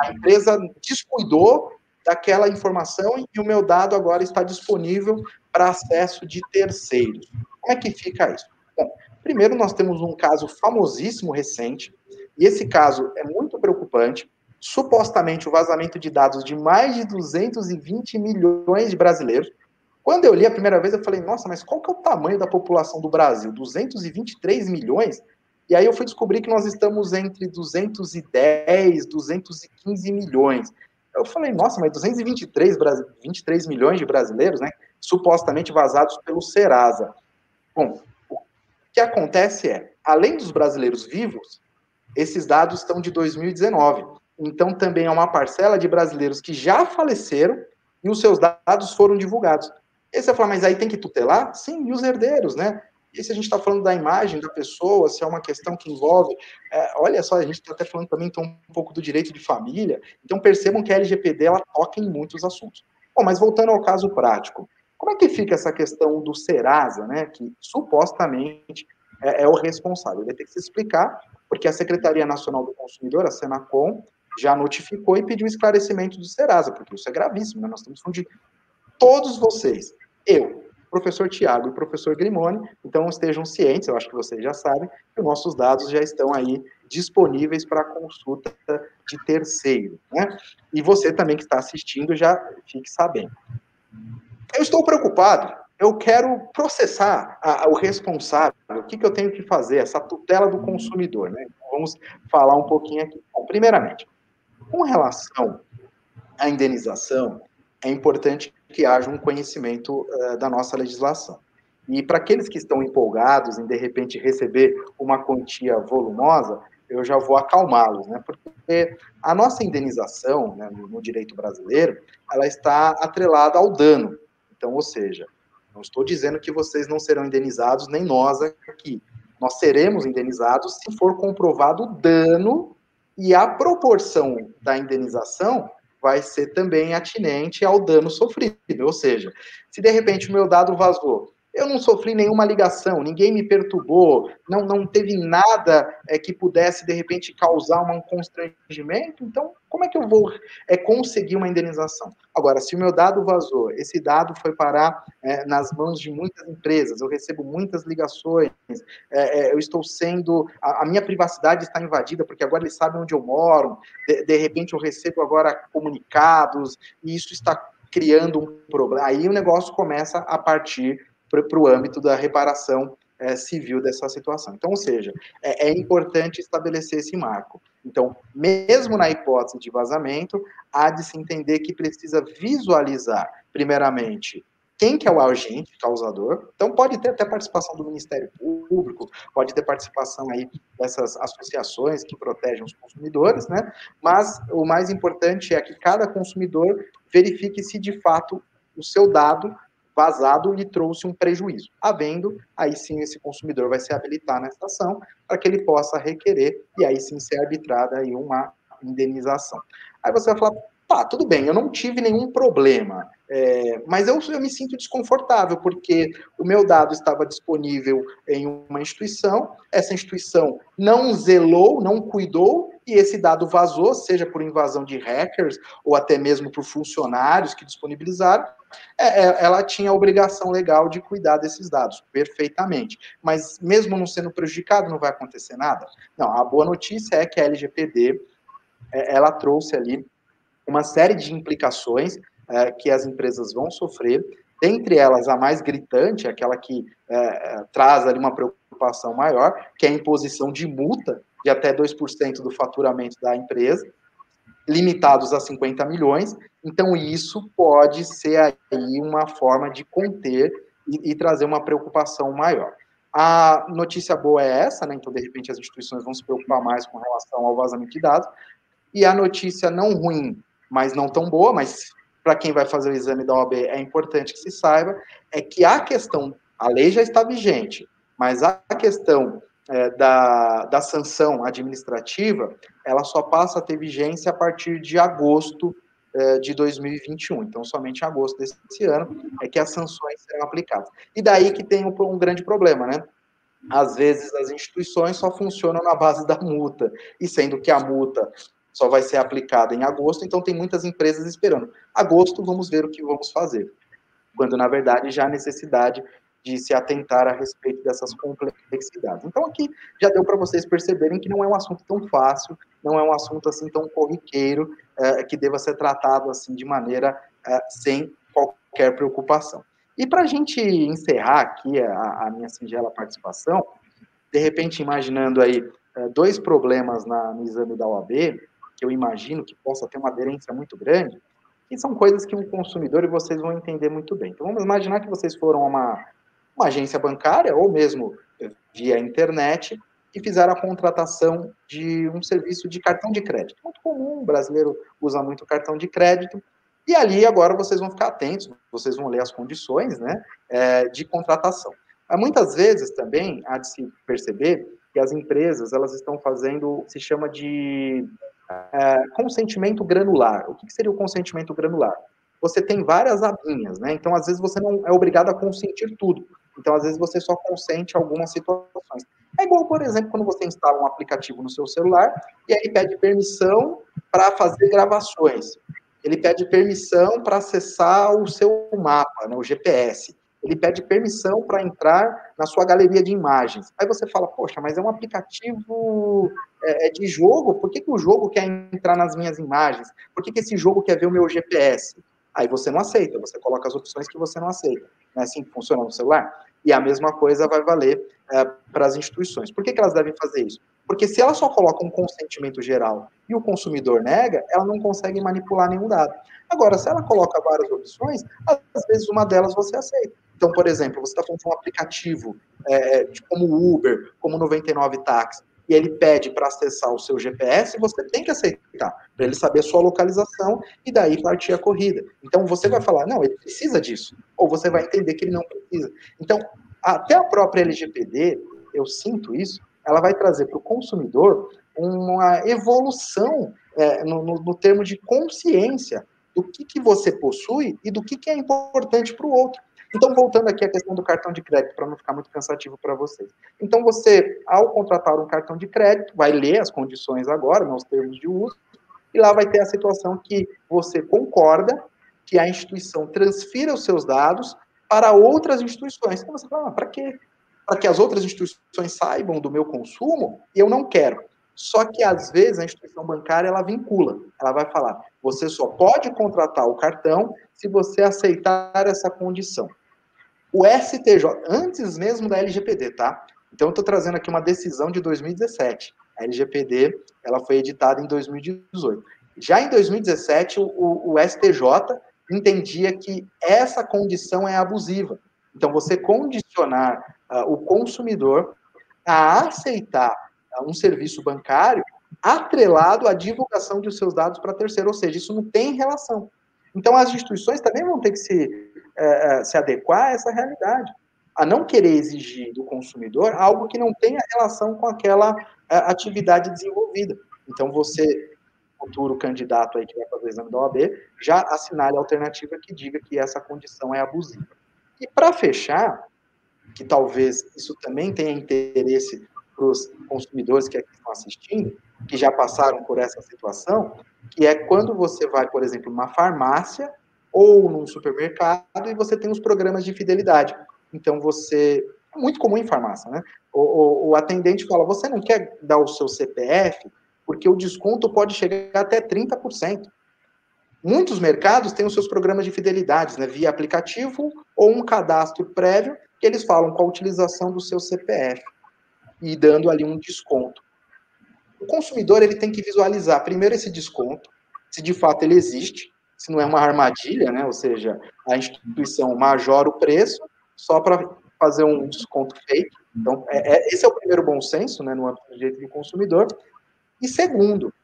A empresa descuidou daquela informação e o meu dado agora está disponível para acesso de terceiros. Como é que fica isso? Bom, primeiro, nós temos um caso famosíssimo recente, e esse caso é muito preocupante. Supostamente, o vazamento de dados de mais de 220 milhões de brasileiros. Quando eu li a primeira vez, eu falei, nossa, mas qual que é o tamanho da população do Brasil? 223 milhões? E aí eu fui descobrir que nós estamos entre 210, 215 milhões. Eu falei, nossa, mas 223 23 milhões de brasileiros, né? Supostamente vazados pelo Serasa. Bom, o que acontece é, além dos brasileiros vivos, esses dados estão de 2019. Então, também é uma parcela de brasileiros que já faleceram e os seus dados foram divulgados. E você fala, mas aí tem que tutelar? Sim, e os herdeiros, né? E se a gente está falando da imagem da pessoa, se é uma questão que envolve. É, olha só, a gente está até falando também então, um pouco do direito de família. Então percebam que a LGPD ela toca em muitos assuntos. Bom, mas voltando ao caso prático. Como é que fica essa questão do Serasa, né, que supostamente é, é o responsável? Ele tem que se explicar, porque a Secretaria Nacional do Consumidor, a Senacom, já notificou e pediu esclarecimento do Serasa, porque isso é gravíssimo, né? nós estamos falando de todos vocês, eu, professor Tiago e professor Grimoni, então estejam cientes, eu acho que vocês já sabem, que os nossos dados já estão aí disponíveis para consulta de terceiro, né? E você também que está assistindo já fique sabendo. Eu estou preocupado, eu quero processar a, o responsável, o que, que eu tenho que fazer, essa tutela do consumidor, né? Então, vamos falar um pouquinho aqui. Bom, primeiramente, com relação à indenização, é importante que haja um conhecimento uh, da nossa legislação. E para aqueles que estão empolgados em, de repente, receber uma quantia volumosa, eu já vou acalmá-los, né? Porque a nossa indenização, né, no direito brasileiro, ela está atrelada ao dano. Então, ou seja, não estou dizendo que vocês não serão indenizados, nem nós aqui. Nós seremos indenizados se for comprovado o dano e a proporção da indenização vai ser também atinente ao dano sofrido. Ou seja, se de repente o meu dado vazou, eu não sofri nenhuma ligação, ninguém me perturbou, não, não teve nada é, que pudesse, de repente, causar um constrangimento, então como é que eu vou é, conseguir uma indenização? Agora, se o meu dado vazou, esse dado foi parar é, nas mãos de muitas empresas, eu recebo muitas ligações, é, eu estou sendo. A, a, minha privacidade está invadida, porque agora eles sabem onde eu moro, de, de repente eu recebo agora comunicados, e isso está criando um problema. Aí o negócio começa a partir para o âmbito da reparação é, civil dessa situação. Então, ou seja, é, é, importante estabelecer esse marco. Então, mesmo na hipótese de vazamento, há de se entender que precisa visualizar, primeiramente, quem que é o agente causador. Então, pode ter até participação do Ministério Público, pode ter participação aí dessas associações que protegem os consumidores, né? Mas o mais importante é que cada consumidor verifique se de fato o seu dado vazado lhe trouxe um prejuízo. Havendo, aí sim esse consumidor vai se habilitar nessa ação para que ele possa requerer e aí sim ser arbitrada aí uma indenização. Aí você vai falar, tá, tudo bem, eu não tive nenhum problema, é, mas eu, eu me sinto desconfortável, porque o meu dado estava disponível em uma instituição, essa instituição não zelou, não cuidou, e esse dado vazou, seja por invasão de hackers, ou até mesmo por funcionários que disponibilizaram, é, é, ela tinha a obrigação legal de cuidar desses dados, perfeitamente. Mas mesmo não sendo prejudicado, não vai acontecer nada? Não, a boa notícia é que a LGPD, é, ela trouxe ali uma série de implicações que as empresas vão sofrer, dentre elas a mais gritante, aquela que traz ali uma preocupação maior, que é a imposição de multa de até 2% do faturamento da empresa, limitados a 50 milhões, então isso pode ser aí uma forma de conter e, e trazer uma preocupação maior. A notícia boa é essa, né? Então, de repente, as instituições vão se preocupar mais com relação ao vazamento de dados. E a notícia não ruim, mas não tão boa, mas para quem vai fazer o exame da OAB é importante que se saiba, é que a questão, a lei já está vigente, mas a questão é, da, da sanção administrativa, ela só passa a ter vigência a partir de agosto é, de 2021. Então, somente em agosto desse ano é que as sanções serão aplicadas. E daí que tem um, um grande problema, né? Às vezes as instituições só funcionam na base da multa, e sendo que a multa só vai ser aplicada em agosto, então tem muitas empresas esperando. Agosto, vamos ver o que vamos fazer. Quando, na verdade, já há necessidade de se atentar a respeito dessas complexidades. Então, aqui já deu para vocês perceberem que não é um assunto tão fácil, não é um assunto assim tão corriqueiro, é, que deva ser tratado assim de maneira é, sem qualquer preocupação. E para a gente encerrar aqui a, a, minha singela participação, de repente imaginando aí é, dois problemas na, no exame da OAB, que eu imagino que possa ter uma aderência muito grande, que são coisas que o consumidor e vocês vão entender muito bem. Então, vamos imaginar que vocês foram a uma uma agência bancária ou mesmo via internet e fizeram a contratação de um serviço de cartão de crédito. Muito comum, o brasileiro usa muito cartão de crédito. E ali agora vocês vão ficar atentos, vocês vão ler as condições né, é, de contratação. Mas muitas vezes também há de se perceber que as empresas elas estão fazendo, se chama de é, consentimento granular. O que, que seria o consentimento granular? você tem várias abinhas, né? Então, às vezes, você não é obrigado a consentir tudo. Então, às vezes, você só consente algumas situações. É igual, por exemplo, quando você instala um aplicativo no seu celular e aí pede permissão para fazer gravações. Ele pede permissão para acessar o seu mapa, né, o GPS. Ele pede permissão para entrar na sua galeria de imagens. Aí você fala, poxa, mas é um aplicativo é, é de jogo, por que, que o jogo quer entrar nas minhas imagens? Por que, que esse jogo quer ver o meu GPS? Aí você não aceita, você coloca as opções que você não aceita. Não é assim que funciona no celular? E a mesma coisa vai valer é, para as instituições. Por que, que elas devem fazer isso? Porque se ela só coloca um consentimento geral e o consumidor nega, ela não consegue manipular nenhum dado. Agora, se ela coloca várias opções, às vezes uma delas você aceita. Então, por exemplo, você está falando de um aplicativo é, como Uber, como 99 Táxi, e ele pede para acessar o seu GPS, você tem que aceitar, para ele saber a sua localização e daí partir a corrida. Então você vai falar, não, ele precisa disso, ou você vai entender que ele não precisa. Então, até a própria LGPD, eu sinto isso, ela vai trazer para o consumidor uma evolução é, no, no, no, termo de consciência do que, que você possui e do que, que é importante para o outro. Então, voltando aqui à questão do cartão de crédito, para não ficar muito cansativo para vocês. Então, você, ao contratar um cartão de crédito, vai ler as condições agora, nos termos de uso, e lá vai ter a situação que você concorda que a instituição transfira os seus dados para outras instituições. Então, você fala, ah, para quê? Para que as outras instituições saibam do meu consumo e eu não quero. Só que, às vezes, a instituição bancária, ela vincula. Ela vai falar, você só pode contratar o cartão se você aceitar essa condição. O STJ, antes mesmo da LGPD, tá? Então, eu estou trazendo aqui uma decisão de 2017. A LGPD ela foi editada em 2018. Já em 2017, o, o, STJ entendia que essa condição é abusiva. Então, você condicionar uh, o consumidor a aceitar uh, um serviço bancário atrelado à divulgação de seus dados para terceiro, ou seja, isso não tem relação. Então, as instituições também vão ter que se é, é, se adequar a essa realidade, a não querer exigir do consumidor algo que não tenha relação com aquela é, atividade desenvolvida. Então, você, futuro candidato aí que vai fazer o exame da OAB, já assinale a alternativa que diga que essa condição é abusiva. E para fechar, que talvez isso também tenha interesse para os consumidores que aqui estão assistindo, que já passaram por essa situação, que é quando você vai, por exemplo, numa farmácia ou num supermercado e você tem os programas de fidelidade. Então você é muito comum em farmácia, né? O, o, o, atendente fala: você não quer dar o seu CPF porque o desconto pode chegar até 30%. Muitos mercados têm os seus programas de fidelidade, né, via aplicativo ou um cadastro prévio, que eles falam com a utilização do seu CPF e dando ali um desconto. O consumidor ele tem que visualizar primeiro esse desconto, se de fato ele existe, se não é uma armadilha, né? Ou seja, a instituição majora o preço só para fazer um desconto fake. Então, é, é, esse é o primeiro bom senso, né, no âmbito do direito do consumidor. E segundo,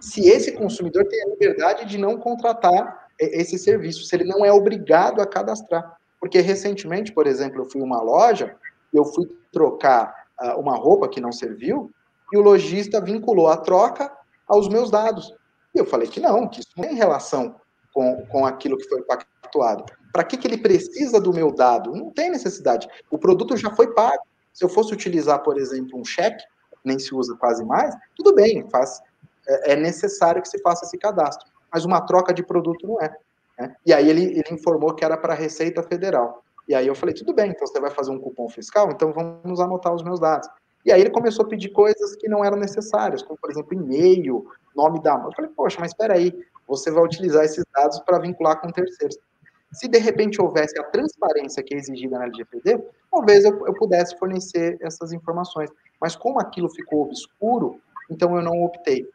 se esse consumidor tem a liberdade de não contratar esse serviço, se ele não é obrigado a cadastrar. Porque recentemente, por exemplo, eu fui uma loja, eu fui trocar uh, uma roupa que não serviu, e o lojista vinculou a troca aos meus dados. Eu falei que não, que isso não tem relação com, com aquilo que foi pactuado. Para que, que ele precisa do meu dado? Não tem necessidade. O produto já foi pago. Se eu fosse utilizar, por exemplo, um cheque, nem se usa quase mais, tudo bem, faz, é, é necessário que se faça esse cadastro. Mas uma troca de produto não é. Né? E aí ele, ele informou que era para a Receita Federal. E aí eu falei, tudo bem, então você vai fazer um cupom fiscal, então vamos anotar os meus dados. E aí ele começou a pedir coisas que não eram necessárias, como, por exemplo, e-mail, nome da... Eu falei, poxa, mas espera aí, você vai utilizar esses dados para vincular com terceiros. Se de repente houvesse a transparência que é exigida na LGPD, talvez eu, eu pudesse fornecer essas informações. Mas como aquilo ficou obscuro, então eu não optei.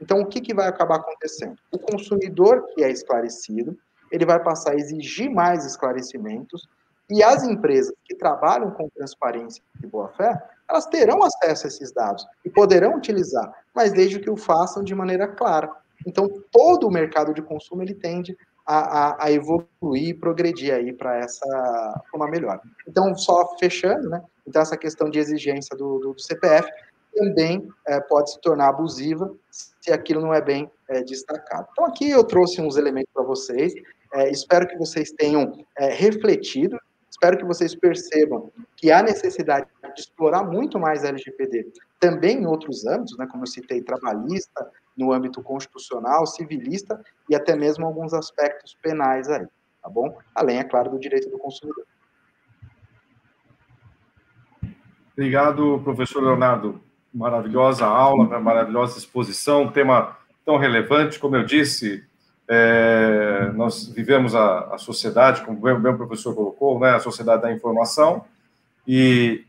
Então, o que, que vai acabar acontecendo? O consumidor que é esclarecido, ele vai passar a exigir mais esclarecimentos, e as empresas que trabalham com transparência e boa-fé, elas terão acesso a esses dados e poderão utilizar, mas desde que o façam de maneira clara. Então, todo o mercado de consumo ele tende a, a, a evoluir e progredir aí para essa uma melhor. Então, só fechando, né? Então, essa questão de exigência do, do, do CPF também é, pode se tornar abusiva se aquilo não é bem é, destacado. Então, aqui eu trouxe uns elementos para vocês, é, espero que vocês tenham é, refletido, espero que vocês percebam que há necessidade de explorar muito mais a LGPD, também em outros âmbitos, né, como eu citei, trabalhista, no âmbito constitucional, civilista e até mesmo alguns aspectos penais aí, tá bom? Além, é claro, do direito do consumidor. Obrigado, professor Leonardo. Maravilhosa aula, né? maravilhosa exposição, tema tão relevante, como eu disse, é, nós vivemos a, a, sociedade, como bem, bem o professor colocou, né, a sociedade da informação, e,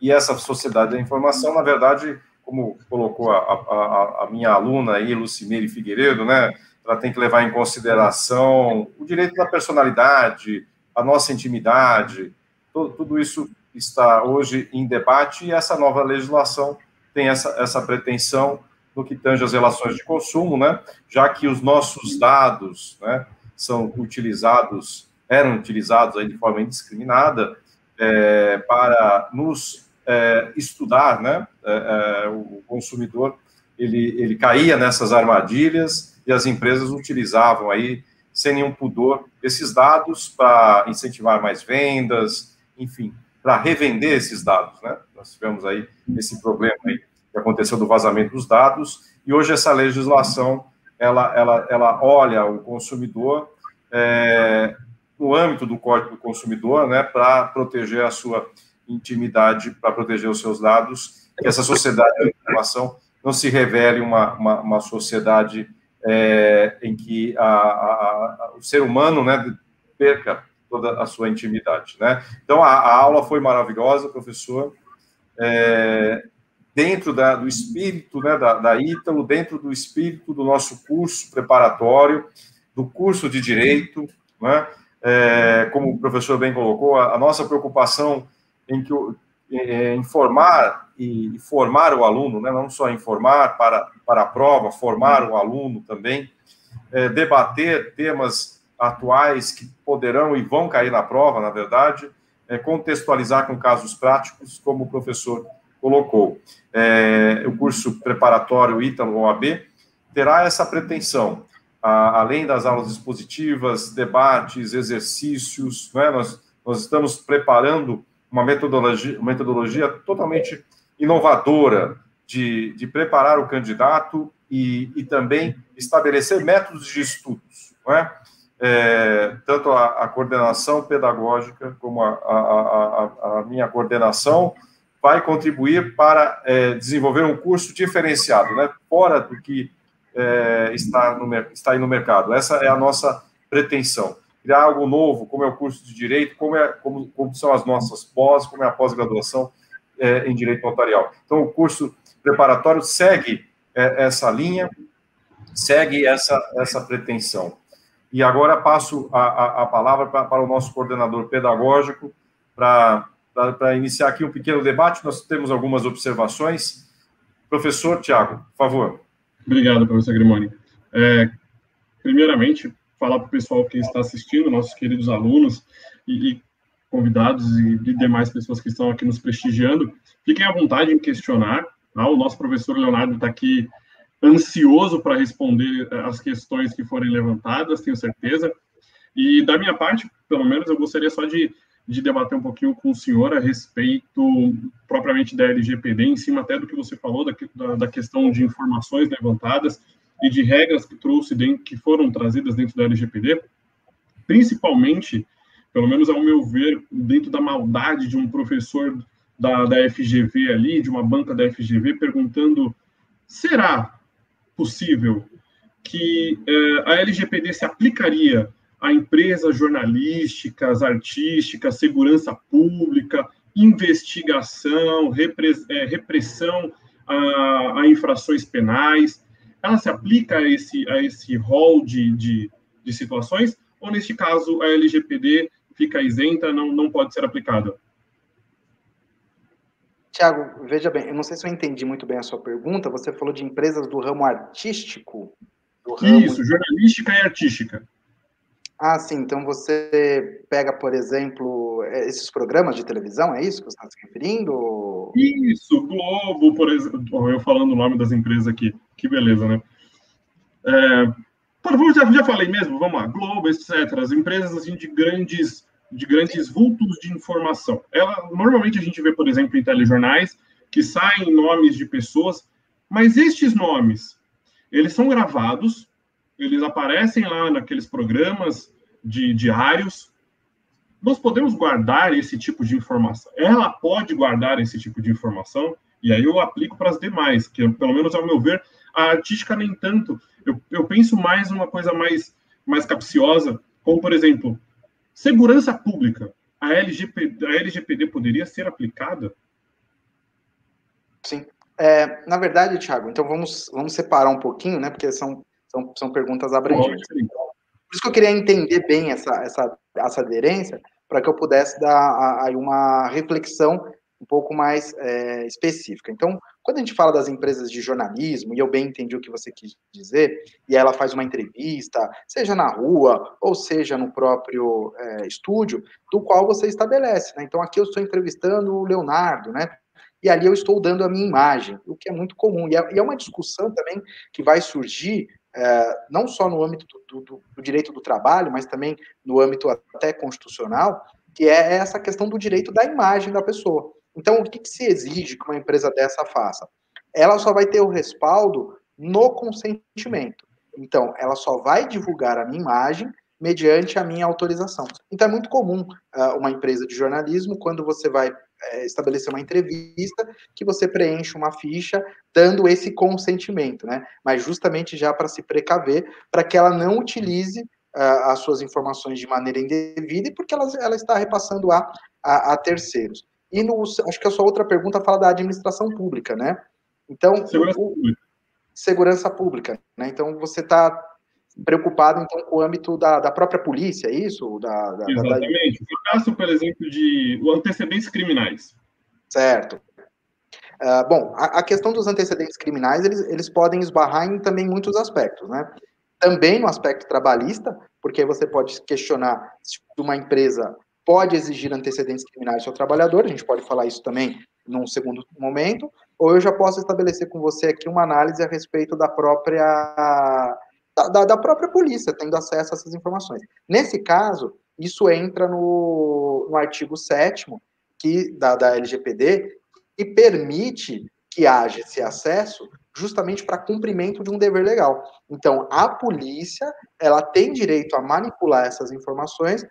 e essa sociedade da informação, na verdade, como colocou a, a, a minha aluna aí, Lucimere Figueiredo, né, ela tem que levar em consideração o direito da personalidade, a nossa intimidade, tudo, tudo isso está hoje em debate e essa nova legislação tem essa, essa pretensão no que tange as relações de consumo, né? Já que os nossos dados, né, são utilizados, eram utilizados aí de forma indiscriminada é, para nos é, estudar, né? É, é o consumidor ele, ele caía nessas armadilhas e as empresas utilizavam aí sem nenhum pudor esses dados para incentivar mais vendas, enfim, para revender esses dados, né? Nós tivemos aí esse problema aí que aconteceu do vazamento dos dados, e hoje essa legislação, ela, ela, ela olha o consumidor é, no âmbito do Código do Consumidor, né, para proteger a sua intimidade, para proteger os seus dados, que essa sociedade da informação não se revele uma, uma, uma sociedade é, em que a, a, a, o ser humano né, perca toda a sua intimidade. Né? Então, a, aula foi maravilhosa, professor. É, dentro da, do espírito né, da, da Ítalo, dentro do espírito do nosso curso preparatório, do curso de Direito, né, é, como o professor bem colocou, a, a nossa preocupação em que é, informar e formar o aluno, né, não só informar para, para a prova, formar o aluno também, é, debater temas atuais que poderão e vão cair na prova, na verdade, é, contextualizar com casos práticos, como o professor colocou. É, o curso preparatório Ítalo OAB terá essa pretensão, a, além das aulas expositivas, debates, exercícios, né, nós, nós estamos preparando uma metodologia, uma metodologia totalmente inovadora de, de preparar o candidato e, e também estabelecer métodos de estudos, não é? É, tanto a, a, coordenação pedagógica como a, a, a minha coordenação vai contribuir para é, desenvolver um curso diferenciado, né, fora do que é, está, no, está aí no mercado. Essa é a nossa pretensão. Criar algo novo, como é o curso de Direito, como, é, como, como são as nossas pós, como é a pós-graduação é, em Direito Notarial. Então, o curso preparatório segue é, essa linha, segue essa, essa pretensão. E agora passo a, a, a palavra para, para o nosso coordenador pedagógico, para para iniciar aqui um pequeno debate, nós temos algumas observações. Professor Tiago, por favor. Obrigado, professor Grimoni. É, primeiramente, falar para o pessoal que está assistindo, nossos queridos alunos e, e convidados e, e demais pessoas que estão aqui nos prestigiando, fiquem à vontade em questionar. Tá? O nosso professor Leonardo está aqui ansioso para responder as questões que forem levantadas, tenho certeza. E da minha parte, pelo menos, eu gostaria só de de debater um pouquinho com o senhor a respeito propriamente da LGPD, em cima até do que você falou, da, da, da questão de informações levantadas e de regras que trouxe dentro, que foram trazidas dentro da LGPD, principalmente, pelo menos ao meu ver, dentro da maldade de um professor da, da FGV ali, de uma banca da FGV, perguntando: será possível que eh, a LGPD se aplicaria a empresas jornalísticas, artísticas, segurança pública, investigação, é, repressão a, a, infrações penais. Ela se aplica a esse, a esse rol de, de, de situações? Ou, neste caso, a LGPD fica isenta, não, não pode ser aplicada? Tiago, veja bem, eu não sei se eu entendi muito bem a sua pergunta. Você falou de empresas do ramo artístico? Do ramo... Isso, jornalística e artística. Ah, sim. Então você pega, por exemplo, é, esses programas de televisão, é isso que você está se referindo? Isso, Globo, por exemplo. Eu falando o nome das empresas aqui, que beleza, né? É, já, já falei mesmo, vamos lá, Globo, etc. As empresas assim, de grandes de grandes vultos de informação. Ela, normalmente a gente vê, por exemplo, em telejornais que saem nomes de pessoas, mas estes nomes, eles são gravados, eles aparecem lá naqueles programas de diários. Nós podemos guardar esse tipo de informação. Ela pode guardar esse tipo de informação, e aí eu aplico para as demais, que pelo menos ao meu ver, a artística nem tanto. Eu, eu penso mais uma coisa mais, mais capciosa, como por exemplo, segurança pública. A, LGP, a LGPD poderia ser aplicada? Sim. É, na verdade, Thiago, então vamos, vamos separar um pouquinho, né? Porque são, são, são perguntas abrangentes. Por isso que eu queria entender bem essa, essa, essa aderência, para que eu pudesse dar aí uma reflexão um pouco mais é, específica. Então, quando a gente fala das empresas de jornalismo, e eu bem entendi o que você quis dizer, e ela faz uma entrevista, seja na rua, ou seja no próprio é, estúdio, do qual você estabelece. Né? Então, aqui eu estou entrevistando o Leonardo, né? E ali eu estou dando a minha imagem, o que é muito comum. E é, e é uma discussão também que vai surgir é, não só no âmbito do, do, do, direito do trabalho, mas também no âmbito até constitucional, que é essa questão do direito da imagem da pessoa. Então, o que, que se exige que uma empresa dessa faça? Ela só vai ter o respaldo no consentimento. Então, ela só vai divulgar a minha imagem mediante a minha autorização. Então, é muito comum uh, uma empresa de jornalismo, quando você vai uh, estabelecer uma entrevista, que você preenche uma ficha dando esse consentimento, né? Mas justamente já para se precaver, para que ela não utilize uh, as suas informações de maneira indevida e porque ela, ela está repassando a, a, a terceiros. E no, acho que a sua outra pergunta fala da administração pública, né? Então, segurança o, pública. Segurança pública, né? Então, você está preocupado então, com o âmbito da, da própria polícia, é isso? Da, da Exatamente. Da... O caso, por exemplo, de antecedentes criminais. Certo. Uh, bom, a, a, questão dos antecedentes criminais, eles, eles podem esbarrar em também muitos aspectos, né? Também no aspecto trabalhista, porque você pode questionar se uma empresa pode exigir antecedentes criminais do seu trabalhador, a gente pode falar isso também num segundo momento, ou eu já posso estabelecer com você aqui uma análise a respeito da própria da, da própria polícia, tendo acesso a essas informações. Nesse caso, isso entra no, no artigo 7 que, da, da LGPD, que permite que haja esse acesso justamente para cumprimento de um dever legal. Então, a polícia, ela tem direito a manipular essas informações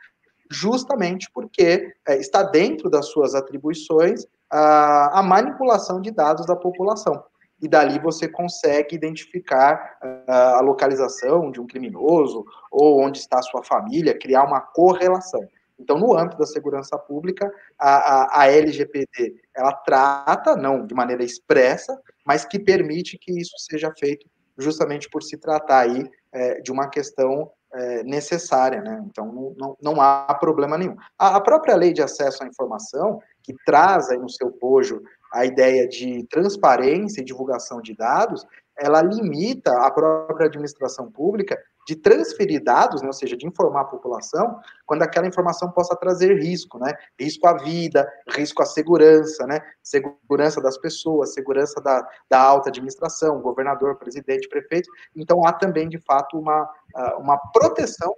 justamente porque é, está dentro das suas atribuições a, a, manipulação de dados da população. E dali você consegue identificar a, a localização de um criminoso ou onde está a sua família, criar uma correlação. Então, no âmbito da segurança pública, a, a, a, LGPD ela trata, não de maneira expressa, mas que permite que isso seja feito justamente por se tratar aí é, de uma questão é, necessária, né? Então não, não, não, há problema nenhum. A, a, própria lei de acesso à informação, que traz aí no seu bojo a ideia de transparência e divulgação de dados, ela limita a própria administração pública de transferir dados, né, ou seja, de informar a população, quando aquela informação possa trazer risco, né? Risco à vida, risco à segurança, né? Segurança das pessoas, segurança da, da alta administração, governador, presidente, prefeito. Então há também, de fato, uma, ah, uma proteção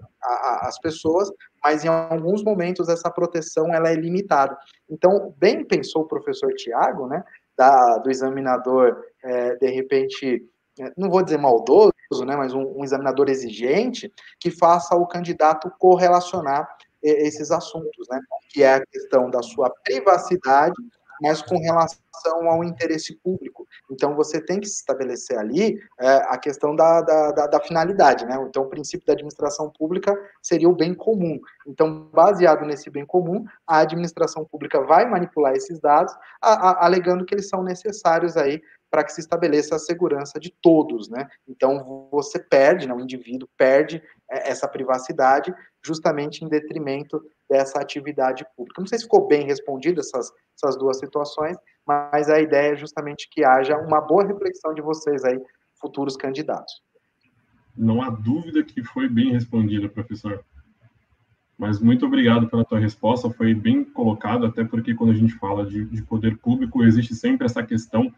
às pessoas, mas em alguns momentos essa proteção ela é limitada. Então, bem pensou o professor Tiago, né? Da, do examinador, é, de repente, é, não vou dizer maldoso, né, mas um, um, examinador exigente, que faça o candidato correlacionar é, esses assuntos, né, que é a questão da sua privacidade, mas com relação ao interesse público. Então, você tem que estabelecer ali é, a questão da, da, da, da, finalidade, né? Então, o princípio da administração pública seria o bem comum. Então, baseado nesse bem comum, a administração pública vai manipular esses dados, a, a, alegando que eles são necessários aí para que se estabeleça a segurança de todos, né? Então você perde, né, o indivíduo perde é, essa privacidade justamente em detrimento dessa atividade pública. Não sei se ficou bem respondido essas, essas duas situações, mas a ideia é justamente que haja uma boa reflexão de vocês aí, futuros candidatos. Não há dúvida que foi bem respondida, professor. Mas muito obrigado pela tua resposta, foi bem colocado, até porque quando a gente fala de, de poder público, existe sempre essa questão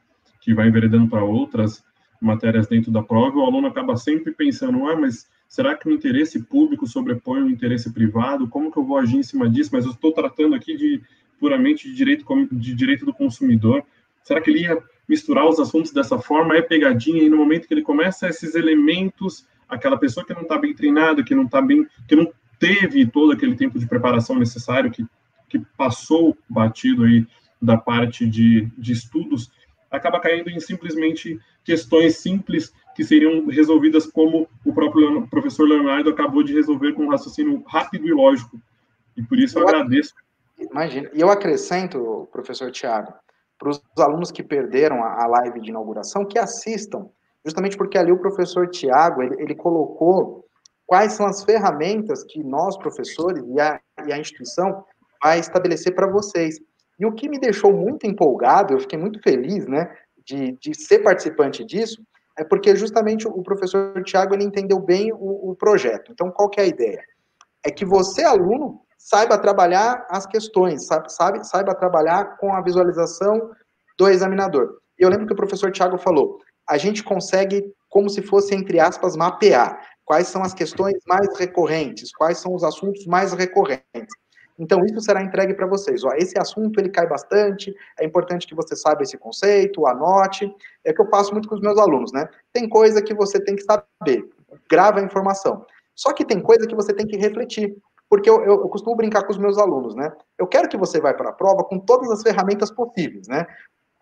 que vai enveredando para outras matérias dentro da prova, o aluno acaba sempre pensando, ah, mas será que o interesse público sobrepõe o interesse privado? Como que eu vou agir em cima disso? Mas eu estou tratando aqui de puramente de direito, de direito do consumidor. Será que ele ia misturar os assuntos dessa forma? É pegadinha e no momento que ele começa esses elementos, aquela pessoa que não está bem treinada, que não está bem, que não teve todo aquele tempo de preparação necessário, que, que passou batido aí da parte de, de estudos, acaba caindo em simplesmente questões simples que seriam resolvidas como o próprio professor Leonardo acabou de resolver com um raciocínio rápido e lógico. E por isso eu, eu agradeço. Imagina. E eu acrescento, professor Tiago, para os alunos que perderam a live de inauguração, que assistam, justamente porque ali o professor Tiago, ele, ele colocou quais são as ferramentas que nós, professores, e a, e a instituição vai estabelecer para vocês. E o que me deixou muito empolgado, eu fiquei muito feliz, né, de, de ser participante disso, é porque justamente o professor Tiago ele entendeu bem o, o, projeto. Então, qual que é a ideia? É que você, aluno, saiba trabalhar as questões, sabe, saiba trabalhar com a visualização do examinador. E eu lembro que o professor Tiago falou, a gente consegue, como se fosse, entre aspas, mapear quais são as questões mais recorrentes, quais são os assuntos mais recorrentes. Então, isso será entregue para vocês. Ó, esse assunto, ele cai bastante, é importante que você saiba esse conceito, anote. É que eu faço muito com os meus alunos, né? Tem coisa que você tem que saber, grava a informação. Só que tem coisa que você tem que refletir. Porque eu, eu, eu costumo brincar com os meus alunos, né? Eu quero que você vá para a prova com todas as ferramentas possíveis, né?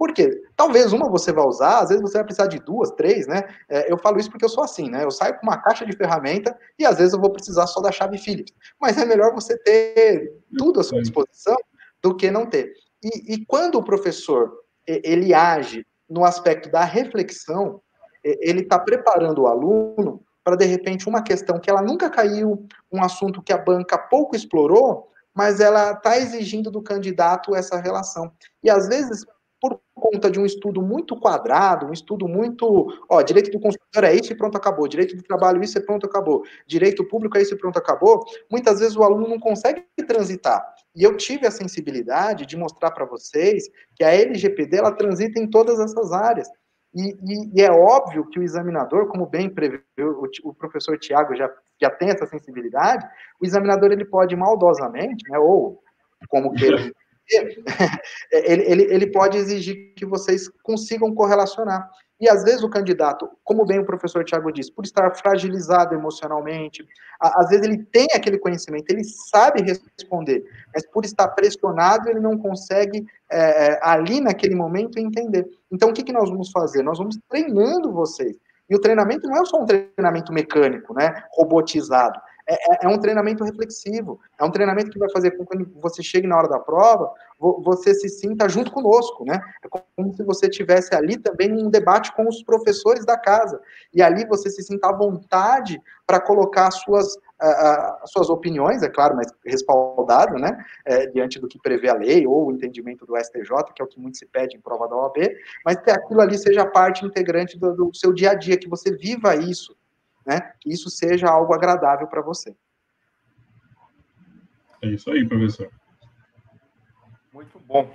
Por quê? Talvez uma você vai usar, às vezes você vai precisar de duas, três, né? É, eu falo isso porque eu sou assim, né? Eu saio com uma caixa de ferramenta e às vezes eu vou precisar só da chave Phillips. Mas é melhor você ter tudo à sua disposição do que não ter. E, e quando o professor ele age no aspecto da reflexão, ele está preparando o aluno para de repente uma questão que ela nunca caiu, um assunto que a banca pouco explorou, mas ela está exigindo do candidato essa relação. E às vezes conta de um estudo muito quadrado, um estudo muito, ó, direito do consumidor é isso e pronto, acabou, direito do trabalho isso e pronto, acabou, direito público é isso e pronto, acabou, muitas vezes o aluno não consegue transitar. E eu tive a sensibilidade de mostrar para vocês que a LGPD, ela transita em todas essas áreas. E, e, e, é óbvio que o examinador, como bem previu o, o professor Tiago já, já tem essa sensibilidade, o examinador ele pode maldosamente, né, ou como queira [laughs] ele, ele, ele pode exigir que vocês consigam correlacionar. E às vezes o candidato, como bem o professor Tiago disse, por estar fragilizado emocionalmente, às vezes ele tem aquele conhecimento, ele sabe responder, mas por estar pressionado, ele não consegue é, é, ali naquele momento entender. Então o que, que nós vamos fazer? Nós vamos treinando vocês. E o treinamento não é só um treinamento mecânico, né, robotizado. É, é, é, um treinamento reflexivo, é um treinamento que vai fazer com que quando você chegue na hora da prova, você se sinta junto conosco, né? É como se você tivesse ali também um debate com os professores da casa, e ali você se sinta à vontade para colocar as suas, as suas opiniões, é claro, mas respaldado, né, é, diante do que prevê a lei, ou o entendimento do STJ, que é o que muito se pede em prova da OAB, mas que aquilo ali seja parte integrante do, do seu dia a dia, que você viva isso, né? Que isso seja algo agradável para você. É isso aí, professor. Muito bom.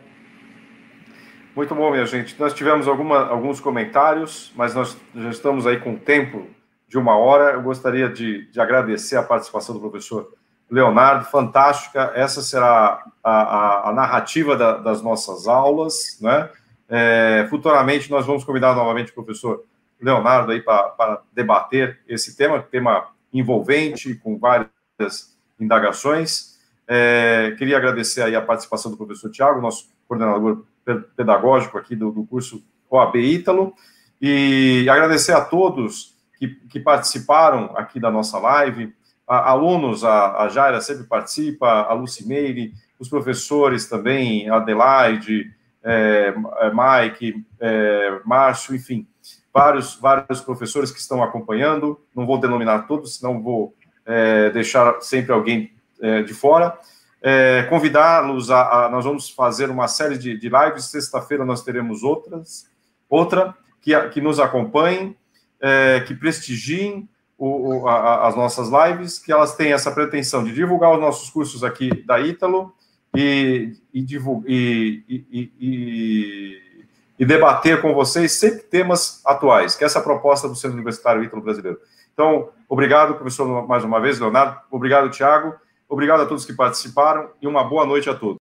Muito bom, minha gente. Nós tivemos alguma, alguns comentários, mas nós já estamos aí com tempo de uma hora. Eu gostaria de, de agradecer a participação do professor Leonardo, fantástica. Essa será a, a, a narrativa da, das nossas aulas, né? É, futuramente nós vamos convidar novamente o professor Leonardo aí para debater esse tema, tema envolvente, com várias indagações. É, queria agradecer aí a participação do professor Tiago, nosso coordenador pedagógico aqui do, do curso OAB Ítalo, e agradecer a todos que, que participaram aqui da nossa live, a, alunos, a, a Jaira sempre participa, a Lucimeire, os professores também, Adelaide, é, é Mike, é, Márcio, enfim, vários, vários professores que estão acompanhando, não vou denominar todos, senão vou é, deixar sempre alguém é, de fora. É, Convidá-los a, a, Nós vamos fazer uma série de, de lives, sexta-feira nós teremos outras, outra, que, que nos acompanhem, é, que prestigiem o, o, a, as nossas lives, que elas têm essa pretensão de divulgar os nossos cursos aqui da Ítalo e, e, e, e e debater com vocês sempre temas atuais, que é essa proposta do Centro Universitário Ítalo Brasileiro. Então, obrigado, professor, mais uma vez, Leonardo. Obrigado, Tiago. Obrigado a todos que participaram e uma boa noite a todos.